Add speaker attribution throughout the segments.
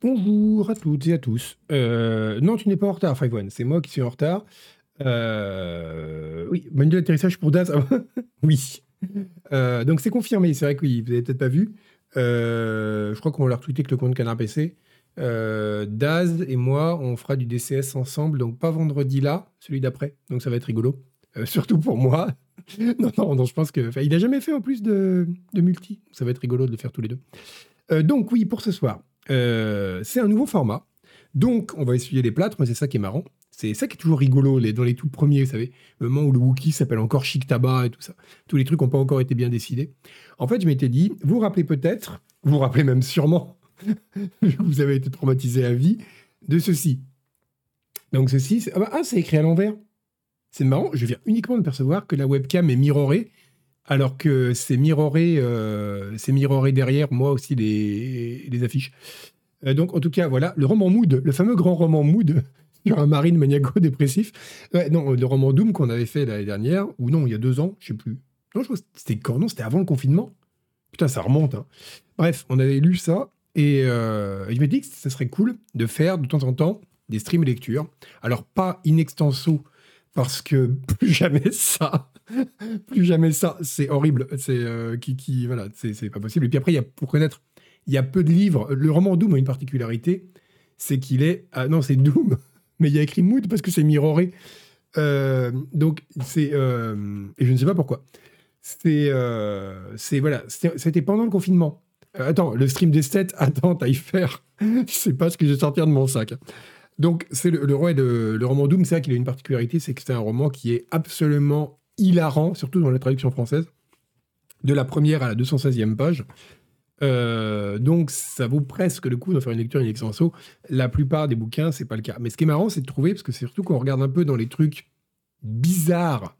Speaker 1: Bonjour à toutes et à tous. Euh, non, tu n'es pas en retard, Five One. C'est moi qui suis en retard. Euh, oui, manuel d'atterrissage pour Daz. oui. Euh, donc c'est confirmé. C'est vrai que oui, vous n'avez peut-être pas vu. je crois qu'on va leur tweeter que le compte Canard PC. Daz et moi, on fera du DCS ensemble. Donc pas vendredi là, celui d'après. Donc ça va être rigolo. surtout pour moi. non, non, non, je pense que. Il n'a jamais fait en plus de multi. Ça va être rigolo de le faire tous les deux. donc oui, pour ce soir. Euh, c'est un nouveau format. Donc, on va essuyer les plâtres, mais c'est ça qui est marrant. C'est ça qui est toujours rigolo dans les tout premiers, vous savez, le moment où le Wookie s'appelle encore Chic Tabac et tout ça. Tous les trucs n'ont pas encore été bien décidés. En fait, je m'étais dit, vous vous rappelez peut-être, vous vous rappelez même sûrement, vous avez été traumatisé à vie, de ceci. Donc ceci, ah, bah, ah, c'est écrit à l'envers. C'est marrant, je viens uniquement de percevoir que la webcam est mirrorée alors que c'est mirroré, euh, c'est derrière moi aussi les, affiches. Euh, donc en tout cas, voilà, le roman Mood, le fameux grand roman Mood sur un marine maniaco-dépressif. non, le roman Doom qu'on avait fait l'année dernière, ou non, il y a deux ans, je sais plus. Non, je crois que c'était c'était avant le confinement. Putain, ça remonte. Hein. Bref, on avait lu ça et euh, je me dis que ce serait cool de faire de temps en temps des streams lecture. Alors pas in extenso parce que plus jamais ça, plus jamais ça, c'est horrible, c'est euh, qui, qui, voilà, c'est pas possible. Et puis après, y a pour connaître, il y a peu de livres. Le roman Doom a une particularité, c'est qu'il est, ah non, c'est Doom, mais il y a écrit Mood parce que c'est mirroré. Euh, donc c'est euh, et je ne sais pas pourquoi. C'est c'est voilà, c'était pendant le confinement. attends, le stream des stats, attends, t'as y faire. je sais pas ce que je vais sortir de mon sac. Donc, c'est le, roman Doom, c'est vrai qu'il a une particularité, c'est que c'est un roman qui est absolument hilarant, surtout dans la traduction française, de la première à la 216e page. Euh, donc, ça vaut presque le coup d'en faire une lecture in extenso. La plupart des bouquins, c'est pas le cas. Mais ce qui est marrant, c'est de trouver, parce que c'est surtout qu'on regarde un peu dans les trucs bizarres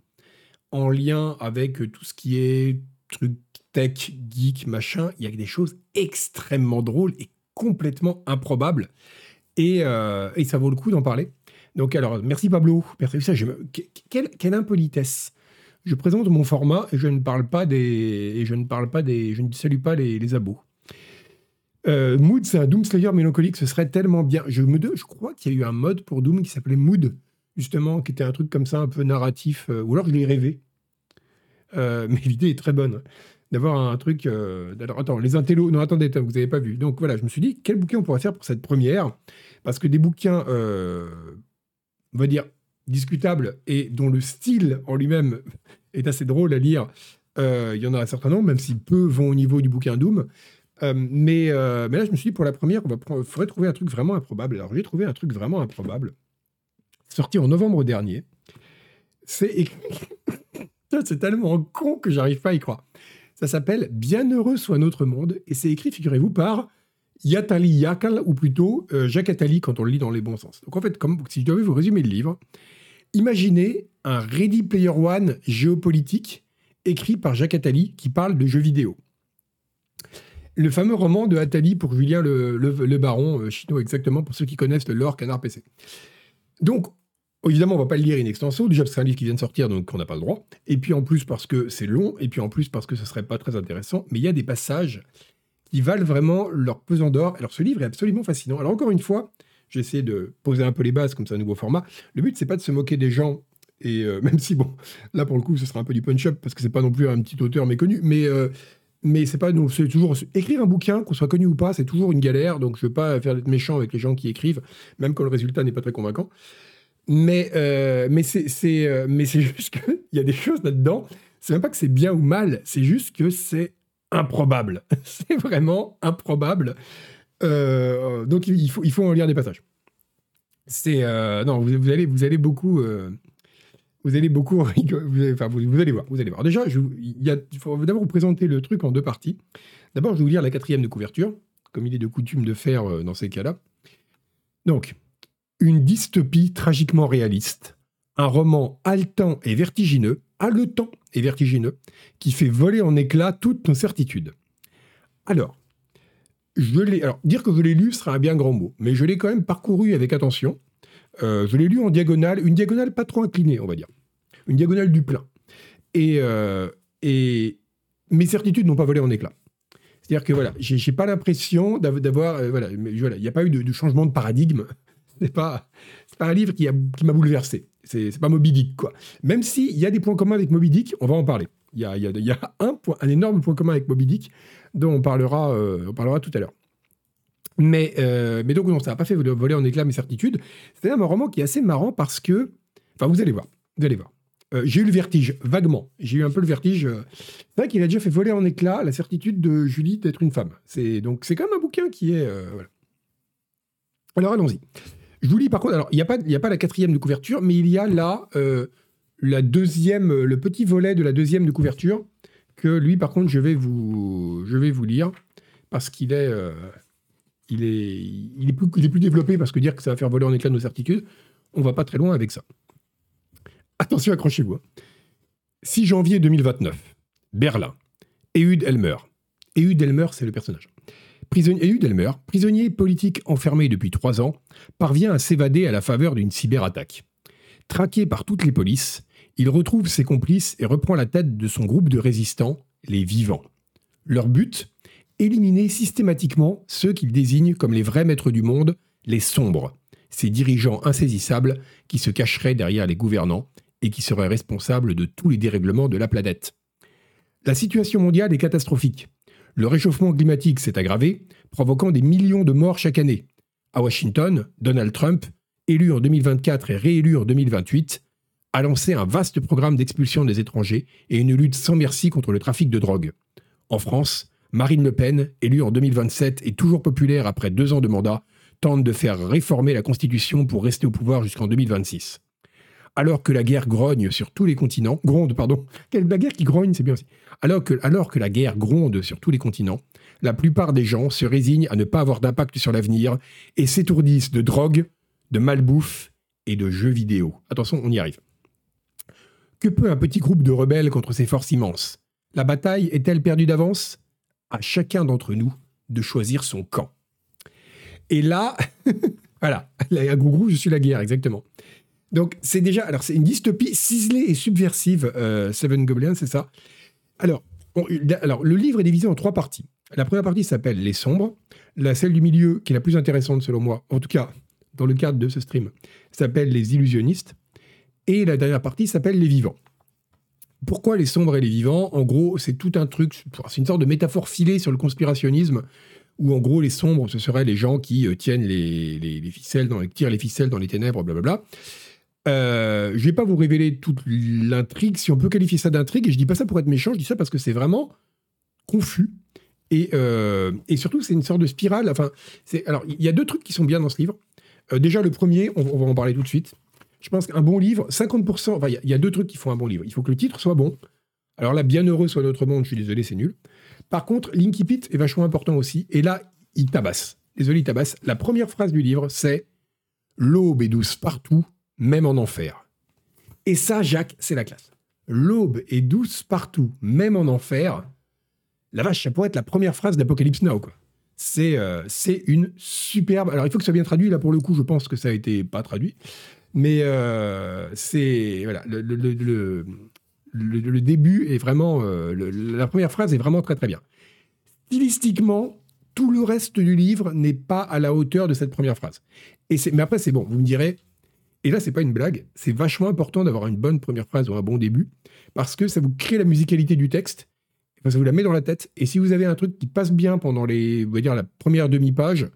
Speaker 1: en lien avec tout ce qui est truc tech, geek, machin, il y a des choses extrêmement drôles et complètement improbables. Euh, et, ça vaut le coup d'en parler. Donc, alors, merci Pablo. Merci, quelle, impolitesse. Je présente mon format et je ne parle pas des, et je ne parle pas des, je ne salue pas les, les abos. Euh, Mood, c'est un Doom Slayer mélancolique. Ce serait tellement bien. Je me, je crois qu'il y a eu un mode pour Doom qui s'appelait Mood, justement, qui était un truc comme ça, un peu narratif. Euh, ou alors je l'ai rêvé. mais l'idée est très bonne d'avoir un truc. alors, attends, les intellos. Non, attendez, vous n'avez pas vu. Donc voilà, je me suis dit, quel bouquin on pourrait faire pour cette première? Parce que des bouquins, euh, on va dire, discutables et dont le style en lui-même est assez drôle à lire, euh, il y en a un certain nombre, même si peu vont au niveau du bouquin Doom. Euh, mais, là, je me suis dit, pour la première, il faudrait trouver un truc vraiment improbable. Alors, j'ai trouvé un truc vraiment improbable, sorti en novembre dernier. C'est c'est tellement con que j'arrive pas à y croire. Ça s'appelle Bienheureux soit notre monde et c'est écrit, figurez-vous, par Yatali Yakal, ou plutôt euh, Jacques Attali quand on le lit dans les bons sens. Donc en fait, si je devais vous résumer le livre, imaginez un Ready Player One géopolitique écrit par Jacques Attali qui parle de jeux vidéo. Le fameux roman de Attali pour Julien le, Baron, euh, chinois exactement, pour ceux qui connaissent le Canard PC. Donc, évidemment, on va pas le lire in extenso, déjà parce que c'est un livre qui vient de sortir, donc on n'a pas le droit, et puis en plus parce que c'est long, et puis en plus parce que ce serait pas très intéressant, mais il y a des passages qui valent vraiment leur pesant d'or. Alors ce livre est absolument fascinant. Alors encore une fois, j'essaie de poser un peu les bases comme c'est un nouveau format. Le but c'est pas de se moquer des gens et euh, même si bon, là pour le coup ce sera un peu du punch-up parce que c'est pas non plus un petit auteur méconnu, mais euh, mais c'est pas c'est toujours écrire un bouquin qu'on soit connu ou pas, c'est toujours une galère. Donc je veux pas faire d'être méchant avec les gens qui écrivent, même quand le résultat n'est pas très convaincant. Mais euh, mais c'est mais c'est juste qu'il y a des choses là-dedans. C'est même pas que c'est bien ou mal, c'est juste que c'est improbable. c'est vraiment improbable. Euh, donc il faut, il faut en lire des passages. C'est euh, non, vous, allez, vous allez beaucoup, euh, vous allez beaucoup, vous, enfin, vous, allez voir, vous allez voir. Déjà, il, faut d'abord vous présenter le truc en deux parties. D'abord, je vais vous lire la quatrième de couverture, comme il est de coutume de faire dans ces cas-là. Donc, une dystopie tragiquement réaliste, un roman haletant et vertigineux, haletant et vertigineux, qui fait voler en éclats toutes nos certitudes. Alors, dire que je l'ai lu sera un bien grand mot, mais je l'ai quand même parcouru avec attention. Euh, je l'ai lu en diagonale, une diagonale pas trop inclinée, on va dire, une diagonale du plein. Et, euh, mes certitudes n'ont pas volé en éclats. C'est-à-dire que voilà, j'ai pas l'impression d'avoir, euh, voilà, il n'y a pas eu de, changement de paradigme. C'est pas, pas un livre qui m'a bouleversé. C'est pas Moby Dick, quoi. Même s'il y a des points communs avec Moby Dick, on va en parler. Il y a, un, énorme point commun avec Moby Dick dont on parlera, euh, tout à l'heure. Mais, euh, donc, non, ça n'a pas fait voler en éclats mes certitudes. C'est un roman qui est assez marrant parce que. Enfin, vous allez voir. Vous allez voir. Euh, j'ai eu le vertige, vaguement. J'ai eu un peu le vertige. C'est vrai qu'il a déjà fait voler en éclats la certitude de Julie d'être une femme. Donc c'est quand même un bouquin qui est. Alors allons-y. Je vous lis par contre. Alors il n'y a pas la quatrième de couverture, mais il y a là deuxième, le petit volet de la deuxième de couverture que lui par contre je vais vous lire parce qu'il est il est plus développé parce que dire que ça va faire voler en éclats nos certitudes, on va pas très loin avec ça. Attention, accrochez-vous. 6 hein. janvier 2029, Berlin. Ehud Elmer. Ehud Elmer, c'est le personnage. Prisonnier, prisonnier politique enfermé depuis trois ans, parvient à s'évader à la faveur d'une cyberattaque. Traqué par toutes les polices, il retrouve ses complices et reprend la tête de son groupe de résistants, les Vivants. Leur but Éliminer systématiquement ceux qu'il désigne comme les vrais maîtres du monde, les sombres, ces dirigeants insaisissables qui se cacheraient derrière les gouvernants et qui serait responsable de tous les dérèglements de la planète. La situation mondiale est catastrophique. Le réchauffement climatique s'est aggravé, provoquant des millions de morts chaque année. À Washington, Donald Trump, élu en 2024 et réélu en 2028, a lancé un vaste programme d'expulsion des étrangers et une lutte sans merci contre le trafic de drogue. En France, Marine Le Pen, élue en 2027 et toujours populaire après deux ans de mandat, tente de faire réformer la Constitution pour rester au pouvoir jusqu'en 2026 alors que la guerre grogne sur tous les continents, gronde, pardon, la qui grogne, c'est bien aussi. Alors que, la guerre gronde sur tous les continents, la plupart des gens se résignent à ne pas avoir d'impact sur l'avenir et s'étourdissent de drogue, de malbouffe et de jeux vidéo. Attention, on y arrive. Que peut un petit groupe de rebelles contre ces forces immenses? La bataille est-elle perdue d'avance? À chacun d'entre nous de choisir son camp. Et là, voilà, à Gougrou, je suis la guerre, exactement. Donc, c'est déjà. Alors, c'est une dystopie ciselée et subversive, euh, Seven Goblins, c'est ça? Alors, alors, le livre est divisé en trois parties. La première partie s'appelle Les Sombres. La celle du milieu, qui est la plus intéressante selon moi, en tout cas dans le cadre de ce stream, s'appelle Les Illusionnistes. Et la dernière partie s'appelle Les Vivants. Pourquoi les sombres et les vivants? En gros, c'est tout un truc, c'est une sorte de métaphore filée sur le conspirationnisme, où en gros les sombres, ce seraient les gens qui euh, tiennent les, les, ficelles, tirent les ficelles dans les ténèbres, blablabla. Euh, je ne vais pas vous révéler toute l'intrigue, si on peut qualifier ça d'intrigue, et je dis pas ça pour être méchant, je dis ça parce que c'est vraiment confus. Et, euh, surtout, c'est une sorte de spirale. Alors, il y a deux trucs qui sont bien dans ce livre. Euh, déjà, le premier, on, va en parler tout de suite. Je pense qu'un bon livre, 50%, enfin, il y, a deux trucs qui font un bon livre. Il faut que le titre soit bon. Alors là, Bienheureux soit notre monde, je suis désolé, c'est nul. Par contre, Linkipit est vachement important aussi. Et là, il tabasse. Désolé, il tabasse. La première phrase du livre, c'est L'aube est douce partout, même en enfer. Et ça, Jacques, c'est la classe. L'aube est douce partout, même en enfer. La vache, ça pourrait être la première phrase d'Apocalypse Now. C'est euh, une superbe. Alors, il faut que ça soit bien traduit. Là, pour le coup, je pense que ça a été pas traduit. Mais euh, c'est. Voilà. Le, le, le, début est vraiment. Euh, la première phrase est vraiment très, très bien. Stylistiquement, tout le reste du livre n'est pas à la hauteur de cette première phrase. Et mais après, c'est bon. Vous me direz, et là, c'est pas une blague, c'est vachement important d'avoir une bonne première phrase ou un bon début, parce que ça vous crée la musicalité du texte, ça vous la met dans la tête. Et si vous avez un truc qui passe bien pendant les, on va dire, la première demi-page,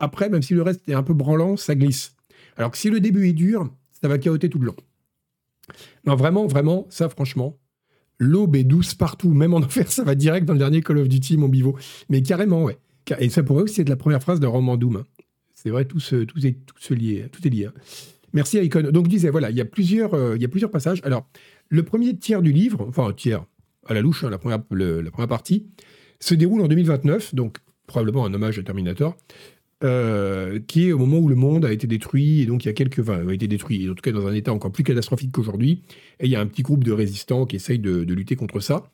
Speaker 1: après, même si le reste est un peu branlant, ça glisse. Alors que si le début est dur, ça va cahoter tout le long. Non, vraiment, vraiment, ça, franchement, l'aube est douce partout, même en enfer, ça va direct dans le dernier Call of Duty, mon bivot. Mais carrément, ouais. Et ça pourrait aussi être la première phrase d'un roman Doom. Hein. C'est vrai, tout, se, tout, est, tout, lié, tout est lié. Merci Icon. Donc je disais, voilà, il y, a plusieurs, euh, il y a plusieurs passages. Alors, le premier tiers du livre, enfin tiers, à la louche, hein, la, première, la première partie, se déroule en 2029, donc probablement un hommage à Terminator, euh, qui est au moment où le monde a été détruit, et donc il y a quelques... Enfin, a été détruit, en tout cas dans un état encore plus catastrophique qu'aujourd'hui, et il y a un petit groupe de résistants qui essayent de, lutter contre ça.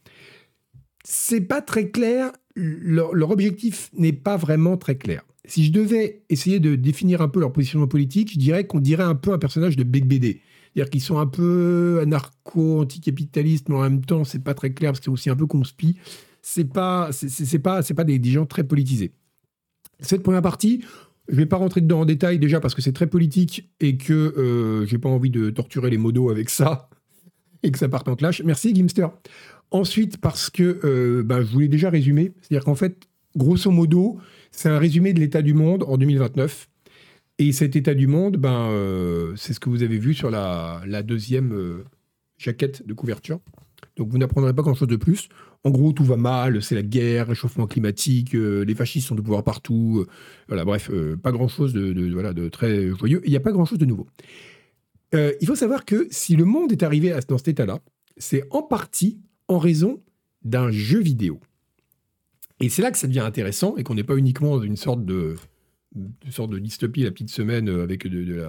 Speaker 1: C'est pas très clair, leur objectif n'est pas vraiment très clair si je devais essayer de définir un peu leur positionnement politique, je dirais qu'on dirait un peu un personnage de Big. C'est-à-dire qu'ils sont un peu anarcho, anticapitalistes, mais en même temps, c'est pas très clair parce que c'est aussi un peu conspi. c'est pas, c'est pas, c'est pas des, gens très politisés. Cette première partie, je vais pas rentrer dedans en détail déjà parce que c'est très politique et que euh, j'ai pas envie de torturer les modos avec ça et que ça parte en clash. Merci Gimster. Ensuite, parce que euh, ben, je voulais déjà résumer, c'est-à-dire qu'en fait, grosso modo, c'est un résumé de l'état du monde en 2029. Et cet état du monde, ben, euh, c'est ce que vous avez vu sur la, deuxième euh, jaquette de couverture. Donc vous n'apprendrez pas grand-chose de plus. En gros, tout va mal, c'est la guerre, réchauffement climatique, euh, les fascistes sont de pouvoir partout. Voilà, bref, pas grand-chose de, de, voilà, de très joyeux. Il n'y a pas grand-chose de nouveau. il faut savoir que si le monde est arrivé dans cet état-là, c'est en partie en raison d'un jeu vidéo. Et c'est là que ça devient intéressant et qu'on n'est pas uniquement dans une sorte de, sorte de dystopie la petite semaine avec de,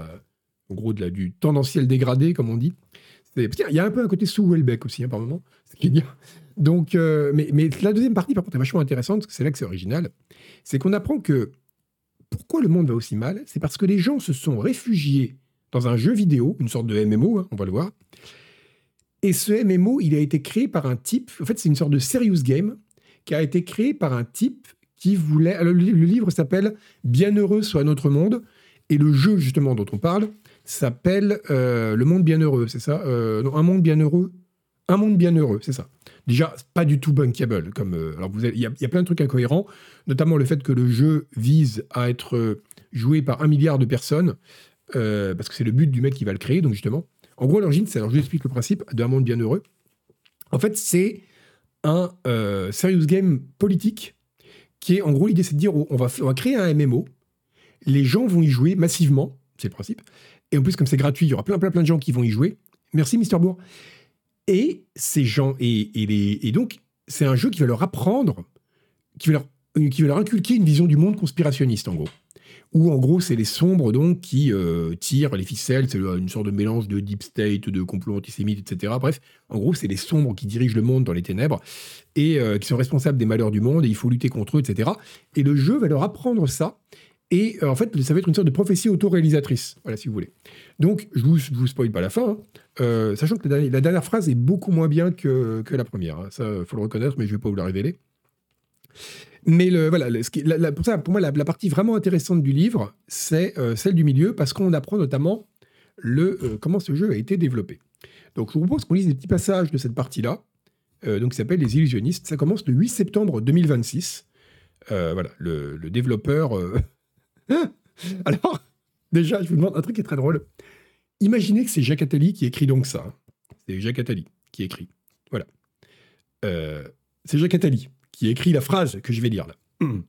Speaker 1: en gros de la, du tendanciel dégradé, comme on dit. Il y a un peu un côté sous Welbeck aussi, hein, par moment. Donc, euh, mais, mais, la deuxième partie, par contre, est vachement intéressante, parce que c'est là que c'est original. C'est qu'on apprend que pourquoi le monde va aussi mal, c'est parce que les gens se sont réfugiés dans un jeu vidéo, une sorte de MMO, hein, on va le voir. Et ce MMO, il a été créé par un type, en fait, c'est une sorte de serious game qui a été créé par un type qui voulait. le, livre s'appelle Bienheureux soit notre monde, et le jeu, justement, dont on parle, s'appelle euh, Le Monde Bienheureux, c'est ça euh, Non, Un Monde Bienheureux. Un Monde Bienheureux, c'est ça. Déjà, pas du tout bankable. Comme, euh, il y, a plein de trucs incohérents, notamment le fait que le jeu vise à être joué par un milliard de personnes, parce que c'est le but du mec qui va le créer, donc justement. En gros, l'origine, c'est, alors je vous explique le principe d'un monde bienheureux. En fait, c'est un serious game politique qui est, en gros, l'idée, c'est de dire, on va, on va créer un MMO, les gens vont y jouer massivement, c'est le principe, et en plus, comme c'est gratuit, il y aura plein, plein, plein de gens qui vont y jouer. Merci, Mister Bourg. Et ces gens, et, les, et donc, c'est un jeu qui va leur apprendre, qui qui va leur inculquer une vision du monde conspirationniste, en gros. Où, en gros, c'est les sombres, donc, qui euh, tirent les ficelles. C'est une sorte de mélange de deep state, de complot antisémite, etc. Bref, en gros, c'est les sombres qui dirigent le monde dans les ténèbres et euh, qui sont responsables des malheurs du monde et il faut lutter contre eux, etc. Et le jeu va leur apprendre ça et euh, en fait, ça va être une sorte de prophétie autoréalisatrice, voilà, si vous voulez. Donc, je vous, vous spoil pas la fin, hein. sachant que la dernière, phrase est beaucoup moins bien que, que la première. Hein. Ça, faut le reconnaître, mais je vais pas vous la révéler. Mais voilà, pour, ça, pour moi, la, partie vraiment intéressante du livre, c'est euh, celle du milieu, parce qu'on apprend notamment le, comment ce jeu a été développé. Donc, je vous propose qu'on lise des petits passages de cette partie-là, donc qui s'appelle Les Illusionnistes. Ça commence le 8 septembre 2026. voilà, le, développeur Alors, déjà, je vous demande un truc qui est très drôle. Imaginez que c'est Jacques Attali qui écrit donc ça. C'est Jacques Attali qui écrit. Voilà. Euh, c'est Jacques Attali qui écrit la phrase que je vais lire là. Hmm.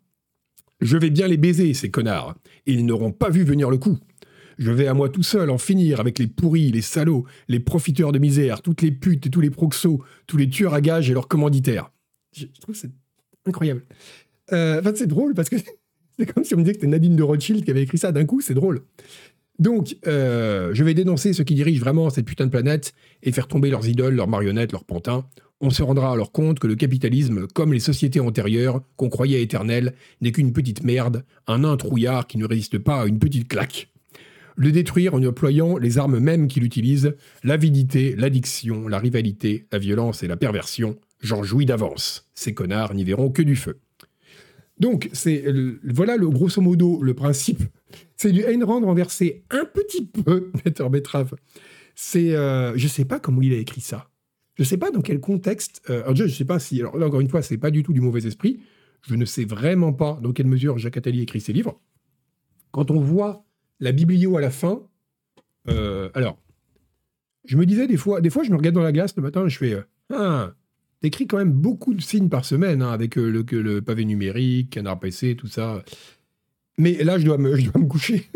Speaker 1: Je vais bien les baiser, ces connards, ils n'auront pas vu venir le coup. Je vais à moi tout seul en finir avec les pourris, les salauds, les profiteurs de misère, toutes les putes et tous les proxos, tous les tueurs à gages et leurs commanditaires. Je, trouve c'est incroyable. Euh, enfin, c'est drôle parce que C'est comme si on me disait que c'était Nadine de Rothschild qui avait écrit ça d'un coup, c'est drôle. Donc, euh, je vais dénoncer ceux qui dirigent vraiment cette putain de planète et faire tomber leurs idoles, leurs marionnettes, leurs pantins. On se rendra alors compte que le capitalisme, comme les sociétés antérieures, qu'on croyait éternelles, n'est qu'une petite merde, un nain qui ne résiste pas à une petite claque. Le détruire en employant les armes mêmes qu'il utilise, l'avidité, l'addiction, la rivalité, la violence et la perversion, j'en jouis d'avance. Ces connards n'y verront que du feu. Donc, voilà le grosso modo le principe. C'est du Ayn Rand renversé un petit peu, Peter Betrave. C'est, euh, je sais pas comment il a écrit ça. Je sais pas dans quel contexte. Euh, je sais pas si. Alors encore une fois, c'est pas du tout du mauvais esprit. Je ne sais vraiment pas dans quelle mesure Jacques Attali écrit ses livres. Quand on voit la biblio à la fin, euh, alors, je me disais des fois, des fois, je me regarde dans la glace le matin et je fais, euh, ah, T'écris quand même beaucoup de signes par semaine, hein, avec le, pavé numérique, canard PC, tout ça. Mais là, je dois me, coucher.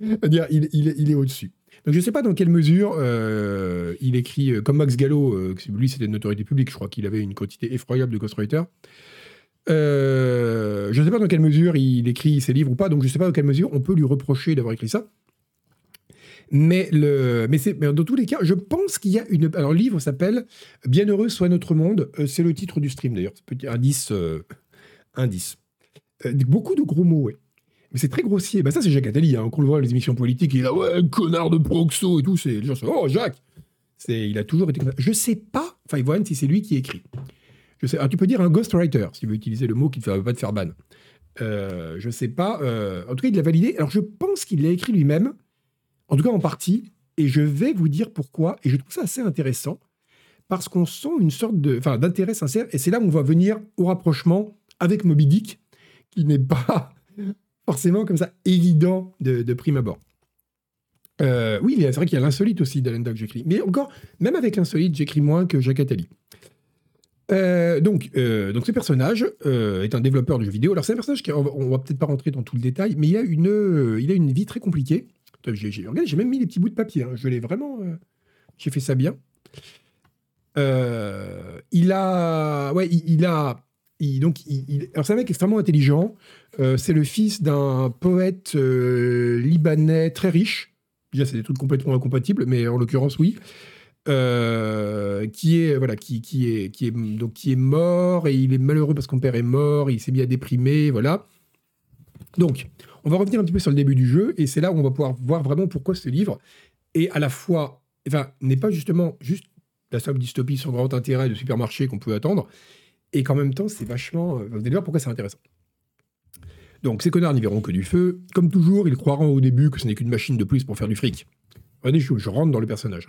Speaker 1: il, est au-dessus. Donc je ne sais pas dans quelle mesure euh, il écrit, euh, comme Max Gallo, lui c'était une autorité publique, je crois qu'il avait une quantité effroyable de ghostwriters. je ne sais pas dans quelle mesure il écrit ses livres ou pas, donc je ne sais pas dans quelle mesure on peut lui reprocher d'avoir écrit ça. Mais, dans tous les cas, je pense qu'il y a une. Alors, le livre s'appelle Bienheureux soit notre monde. Euh, c'est le titre du stream d'ailleurs. Petit indice. Euh, indice. Euh, beaucoup de gros mots, ouais. Mais c'est très grossier. Bah, ça, c'est Jacques Attali. Hein. Quand on le voit dans les émissions politiques, il est là, ouais, connard de proxo et tout. Les gens sont, oh, Jacques c'est, Il a toujours été. Je sais pas, Five One, si c'est lui qui écrit. Je sais, tu peux dire un ghostwriter, si tu veux utiliser le mot qui ne va pas te faire ban. Euh, je sais pas. Euh, en tout cas, il l'a validé. Alors, je pense qu'il l'a écrit lui-même, en tout cas en partie, et je vais vous dire pourquoi. Et je trouve ça assez intéressant, parce qu'on sent une sorte de, d'intérêt sincère, et c'est là où on va venir au rapprochement avec Moby Dick, qui n'est pas forcément comme ça évident de, prime abord. Euh, oui, c'est vrai qu'il y a l'insolite aussi d'Alenda que j'écris. Mais encore, même avec l'insolite, j'écris moins que Jacques Attali. Euh, donc, euh, donc, ce personnage est un développeur de jeux vidéo. Alors, c'est un personnage qui, on va, peut-être pas rentrer dans tout le détail, mais il a une, a une vie très compliquée. J'ai, j'ai même mis des petits bouts de papier. Hein. Je l'ai vraiment, j'ai fait ça bien. il a, ouais, il, a, donc, alors c'est un mec extrêmement intelligent. c'est le fils d'un poète libanais très riche. Déjà, c'est des trucs complètement incompatibles, mais en l'occurrence, oui. Euh, qui est voilà qui, qui est qui est donc qui est mort et il est malheureux parce qu'on père est mort, il s'est mis à déprimer, voilà. Donc, on va revenir un petit peu sur le début du jeu et c'est là où on va pouvoir voir vraiment pourquoi ce livre est à la fois enfin n'est pas justement juste la simple dystopie sans grand intérêt de supermarché qu'on peut attendre et qu'en même temps c'est vachement vous allez voir pourquoi c'est intéressant? Donc ces connards n'y verront que du feu. Comme toujours, ils croiront au début que ce n'est qu'une machine de plus pour faire du fric. Regardez, je, rentre dans le personnage.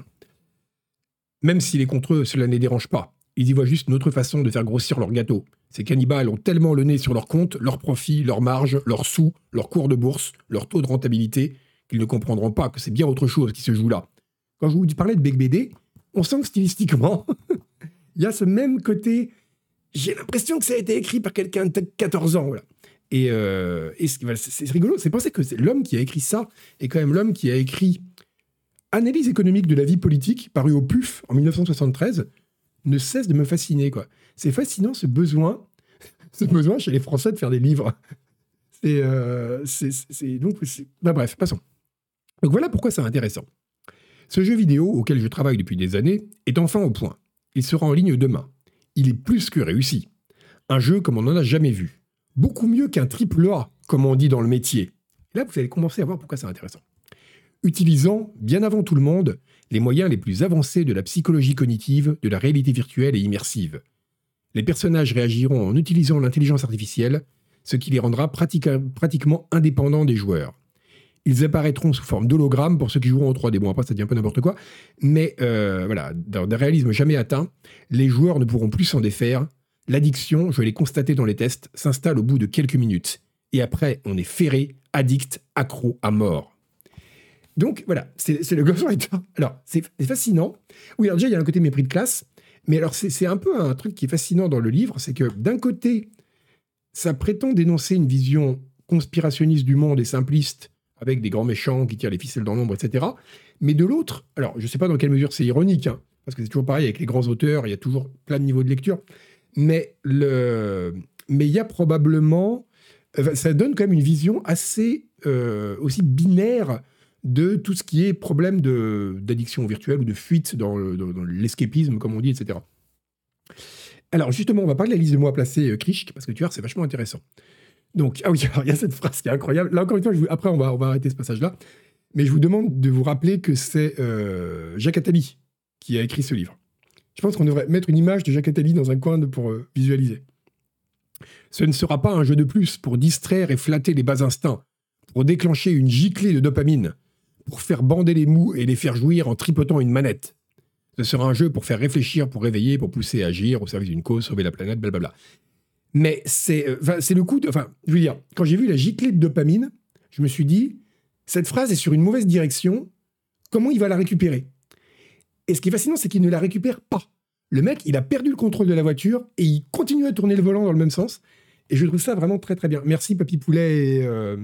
Speaker 1: Même s'il est contre eux, cela ne les dérange pas. Ils y voient juste une autre façon de faire grossir leur gâteau. Ces cannibales ont tellement le nez sur leur compte, leurs profits, leurs marges, leurs sous, leurs cours de bourse, leur taux de rentabilité, qu'ils ne comprendront pas que c'est bien autre chose qui se joue là. Quand je vous parlais de Bec BD, on sent que stylistiquement, il y a ce même côté. J'ai l'impression que ça a été écrit par quelqu'un de 14 ans. Voilà. Et, euh, c'est rigolo, c'est penser que l'homme qui a écrit ça est quand même l'homme qui a écrit Analyse économique de la vie politique, paru au PUF en 1973, ne cesse de me fasciner. quoi. C'est fascinant ce besoin, ce besoin chez les Français de faire des livres. C'est, euh, donc, bah, bref, passons. Donc voilà pourquoi c'est intéressant. Ce jeu vidéo auquel je travaille depuis des années est enfin au point. Il sera en ligne demain. Il est plus que réussi. Un jeu comme on n'en a jamais vu. Beaucoup mieux qu'un triple A, comme on dit dans le métier. là, vous allez commencer à voir pourquoi c'est intéressant utilisant, bien avant tout le monde, les moyens les plus avancés de la psychologie cognitive, de la réalité virtuelle et immersive. Les personnages réagiront en utilisant l'intelligence artificielle, ce qui les rendra pratiquement indépendants des joueurs. Ils apparaîtront sous forme d'hologrammes pour ceux qui joueront en 3D. Bon, après, ça devient un peu n'importe quoi. Mais euh, voilà, dans des réalismes jamais atteints, les joueurs ne pourront plus s'en défaire. L'addiction, je l'ai constaté dans les tests, s'installe au bout de quelques minutes. Et après, on est ferré, addict, accro à mort. Donc voilà, c'est le ghostwriter. Alors, c'est fascinant. Oui, alors déjà, il y a un côté mépris de classe, mais alors c'est un peu un truc qui est fascinant dans le livre, c'est que d'un côté, ça prétend dénoncer une vision conspirationniste du monde et simpliste, avec des grands méchants qui tirent les ficelles dans l'ombre, etc. Mais de l'autre, alors je ne sais pas dans quelle mesure c'est ironique, hein, parce que c'est toujours pareil avec les grands auteurs, il y a toujours plein de niveaux de lecture, mais il y a probablement, ça donne quand même une vision assez euh, aussi binaire de tout ce qui est problème d'addiction virtuelle ou de fuite dans l'escapisme, comme on dit, etc. Alors justement, on va parler de la liste de mots à placer euh, parce que tu vois, c'est vachement intéressant. Donc, ah oui, il y a cette phrase qui est incroyable. Là, encore une fois, après, on va, on va arrêter ce passage-là. Mais je vous demande de vous rappeler que c'est euh, Jacques Attali qui a écrit ce livre. Je pense qu'on devrait mettre une image de Jacques Attali dans un coin pour euh, visualiser. Ce ne sera pas un jeu de plus pour distraire et flatter les bas instincts, pour déclencher une giclée de dopamine, pour faire bander les mous et les faire jouir en tripotant une manette. Ce sera un jeu pour faire réfléchir, pour réveiller, pour pousser à agir au service d'une cause, sauver la planète, blablabla. Mais c'est euh, c'est le coup de. Enfin, je veux dire, quand j'ai vu la giclée de dopamine, je me suis dit, cette phrase est sur une mauvaise direction, comment il va la récupérer? Et ce qui est fascinant, c'est qu'il ne la récupère pas. Le mec, il a perdu le contrôle de la voiture et il continue à tourner le volant dans le même sens. Et je trouve ça vraiment très très bien. Merci Papy Poulet et, euh,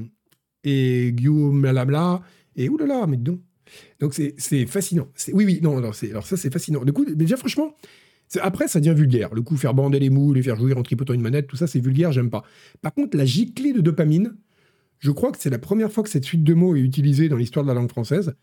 Speaker 1: et Guillaume Lamla et oulala, mais donc. Donc c'est fascinant. Oui, oui, non, alors, alors ça c'est fascinant. Du coup, déjà franchement, après ça devient vulgaire. Le coup, faire bander les moules, les faire jouir en tripotant une manette, tout ça c'est vulgaire, j'aime pas. Par contre, la giclée de dopamine, je crois que c'est la première fois que cette suite de mots est utilisée dans l'histoire de la langue française.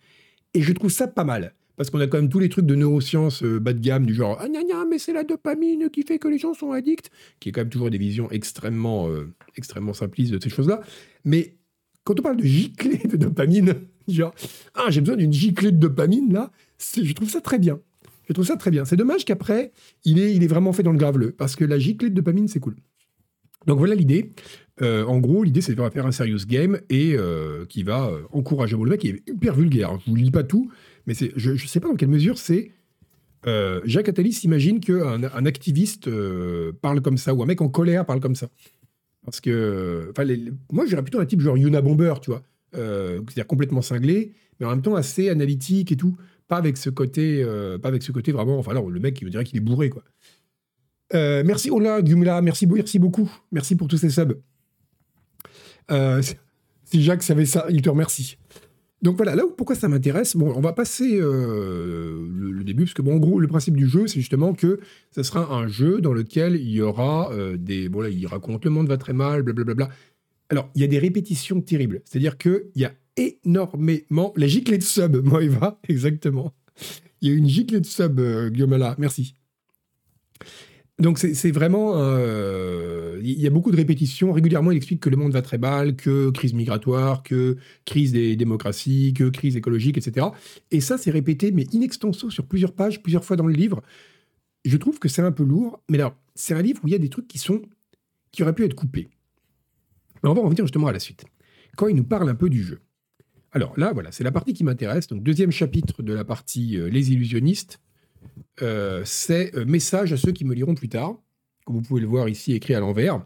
Speaker 1: Et je trouve ça pas mal. Parce qu'on a quand même tous les trucs de neurosciences euh, bas de gamme, du genre Ah, gna, gna, mais c'est la dopamine qui fait que les gens sont addicts, qui est quand même toujours des visions extrêmement, euh, extrêmement simplistes de ces choses-là. Mais quand on parle de giclée de dopamine, genre, ah, j'ai besoin d'une giclée de dopamine, là, je trouve ça très bien. Je trouve ça très bien. C'est dommage qu'après, il est, vraiment fait dans le graveleux, parce que la giclée de dopamine, c'est cool. Donc voilà l'idée. Euh, en gros, l'idée, c'est de faire un serious game et euh, qui va euh, encourager. Bon, le mec est hyper vulgaire. Je ne vous lis pas tout, mais je ne sais pas dans quelle mesure c'est. Jacques Attali s'imagine qu'un un activiste parle comme ça, ou un mec en colère parle comme ça. Parce que. moi, j'irais plutôt un type genre Yuna Bomber, tu vois. C'est-à-dire complètement cinglé, mais en même temps assez analytique et tout. Pas avec ce côté, pas avec ce côté vraiment. Enfin, alors, le mec, il dirait qu'il est bourré, quoi. merci Ola, Gumla, merci, merci beaucoup. Merci pour tous ces subs. Euh, si Jacques savait ça, il te remercie. Donc voilà, là où pourquoi ça m'intéresse, bon, on va passer euh, le, début, parce que bon, en gros, le principe du jeu, c'est justement que ce sera un jeu dans lequel il y aura euh, des. Bon, là, il raconte le monde va très mal, blablabla. Alors, il y a des répétitions terribles. C'est-à-dire qu'il y a énormément. La giclée de sub, moi, il va, exactement. Il y a une giclée de sub, Guillaume là, merci. Donc c'est vraiment, euh, il y a beaucoup de répétitions. Régulièrement, il explique que le monde va très mal, que crise migratoire, que crise des démocraties, que crise écologique, etc. Et ça, c'est répété, mais in extenso sur plusieurs pages, plusieurs fois dans le livre. Je trouve que c'est un peu lourd, mais alors c'est un livre où il y a des trucs qui sont, qui auraient pu être coupés. Mais on va revenir justement à la suite. Quand il nous parle un peu du jeu. Alors là, voilà, c'est la partie qui m'intéresse. Donc deuxième chapitre de la partie euh, les illusionnistes. Euh, c'est euh, Message à ceux qui me liront plus tard, comme vous pouvez le voir ici écrit à l'envers.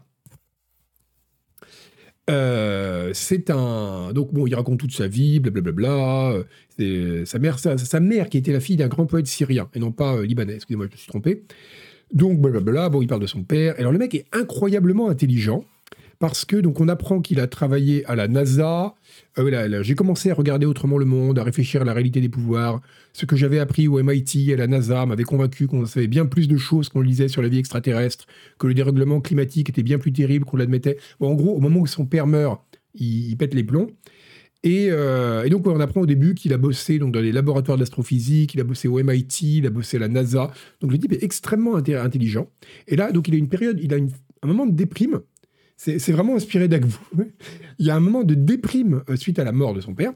Speaker 1: C'est un. Donc, bon, il raconte toute sa vie, blablabla. Sa mère, sa, sa, mère qui était la fille d'un grand poète syrien, et non pas libanais. Excusez-moi, je me suis trompé. Donc, blablabla. Bon, il parle de son père. alors, le mec est incroyablement intelligent parce que donc on apprend qu'il a travaillé à la NASA. Euh, j'ai commencé à regarder autrement le monde, à réfléchir à la réalité des pouvoirs. Ce que j'avais appris au MIT, à la NASA, m'avait convaincu qu'on savait bien plus de choses qu'on lisait sur la vie extraterrestre, que le dérèglement climatique était bien plus terrible qu'on l'admettait. en gros, au moment où son père meurt, il, pète les plombs. Euh, et, donc, on apprend au début qu'il a bossé donc, dans les laboratoires d'astrophysique, il a bossé au MIT, il a bossé à la NASA. Donc, le type est extrêmement intelligent. Et là, donc, il a une période, il a un moment de déprime c'est vraiment inspiré d'Agvou. Il y a un moment de déprime euh, suite à la mort de son père.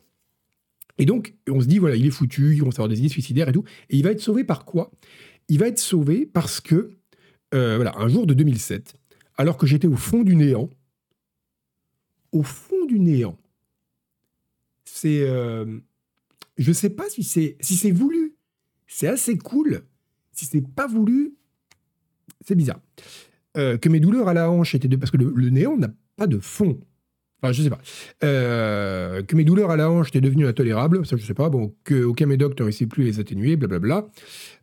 Speaker 1: Et donc, on se dit, voilà, il est foutu, il va avoir des idées suicidaires et tout. Et il va être sauvé par quoi? Il va être sauvé parce que, euh, voilà, un jour de 2007, alors que j'étais au fond du néant, au fond du néant, c'est. Euh, je sais pas si c'est si c'est voulu. C'est assez cool. Si c'est pas voulu, c'est bizarre. Euh, que mes douleurs à la hanche étaient de... Parce que le, néant n'a pas de fond. Enfin, je sais pas. Euh, que mes douleurs à la hanche étaient devenues intolérables, ça je sais pas. Bon, que aucun médoc ne réussit plus à les atténuer, blablabla.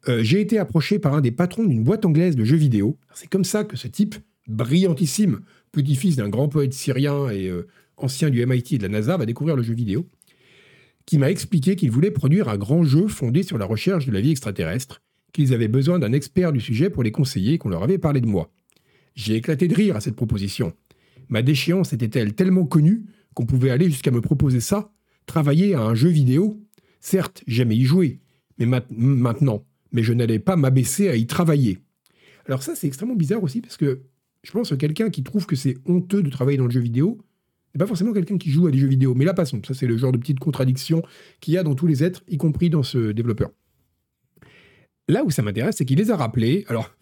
Speaker 1: Euh, j'ai été approché par un des patrons d'une boîte anglaise de jeux vidéo. C'est comme ça que ce type, brillantissime, petit-fils d'un grand poète syrien et ancien du MIT et de la NASA, va découvrir le jeu vidéo, qui m'a expliqué qu'il voulait produire un grand jeu fondé sur la recherche de la vie extraterrestre, qu'ils avaient besoin d'un expert du sujet pour les conseiller, qu'on leur avait parlé de moi. J'ai éclaté de rire à cette proposition. Ma déchéance était-elle tellement connue qu'on pouvait aller jusqu'à me proposer ça Travailler à un jeu vidéo? Certes, j'aimais y jouer, mais maintenant, mais je n'allais pas m'abaisser à y travailler. Alors ça, c'est extrêmement bizarre aussi, parce que je pense que quelqu'un qui trouve que c'est honteux de travailler dans le jeu vidéo, n'est pas forcément quelqu'un qui joue à des jeux vidéo. Mais là, passons. Ça, c'est le genre de petite contradiction qu'il y a dans tous les êtres, y compris dans ce développeur. Là où ça m'intéresse, c'est qu'il les a rappelés. Alors,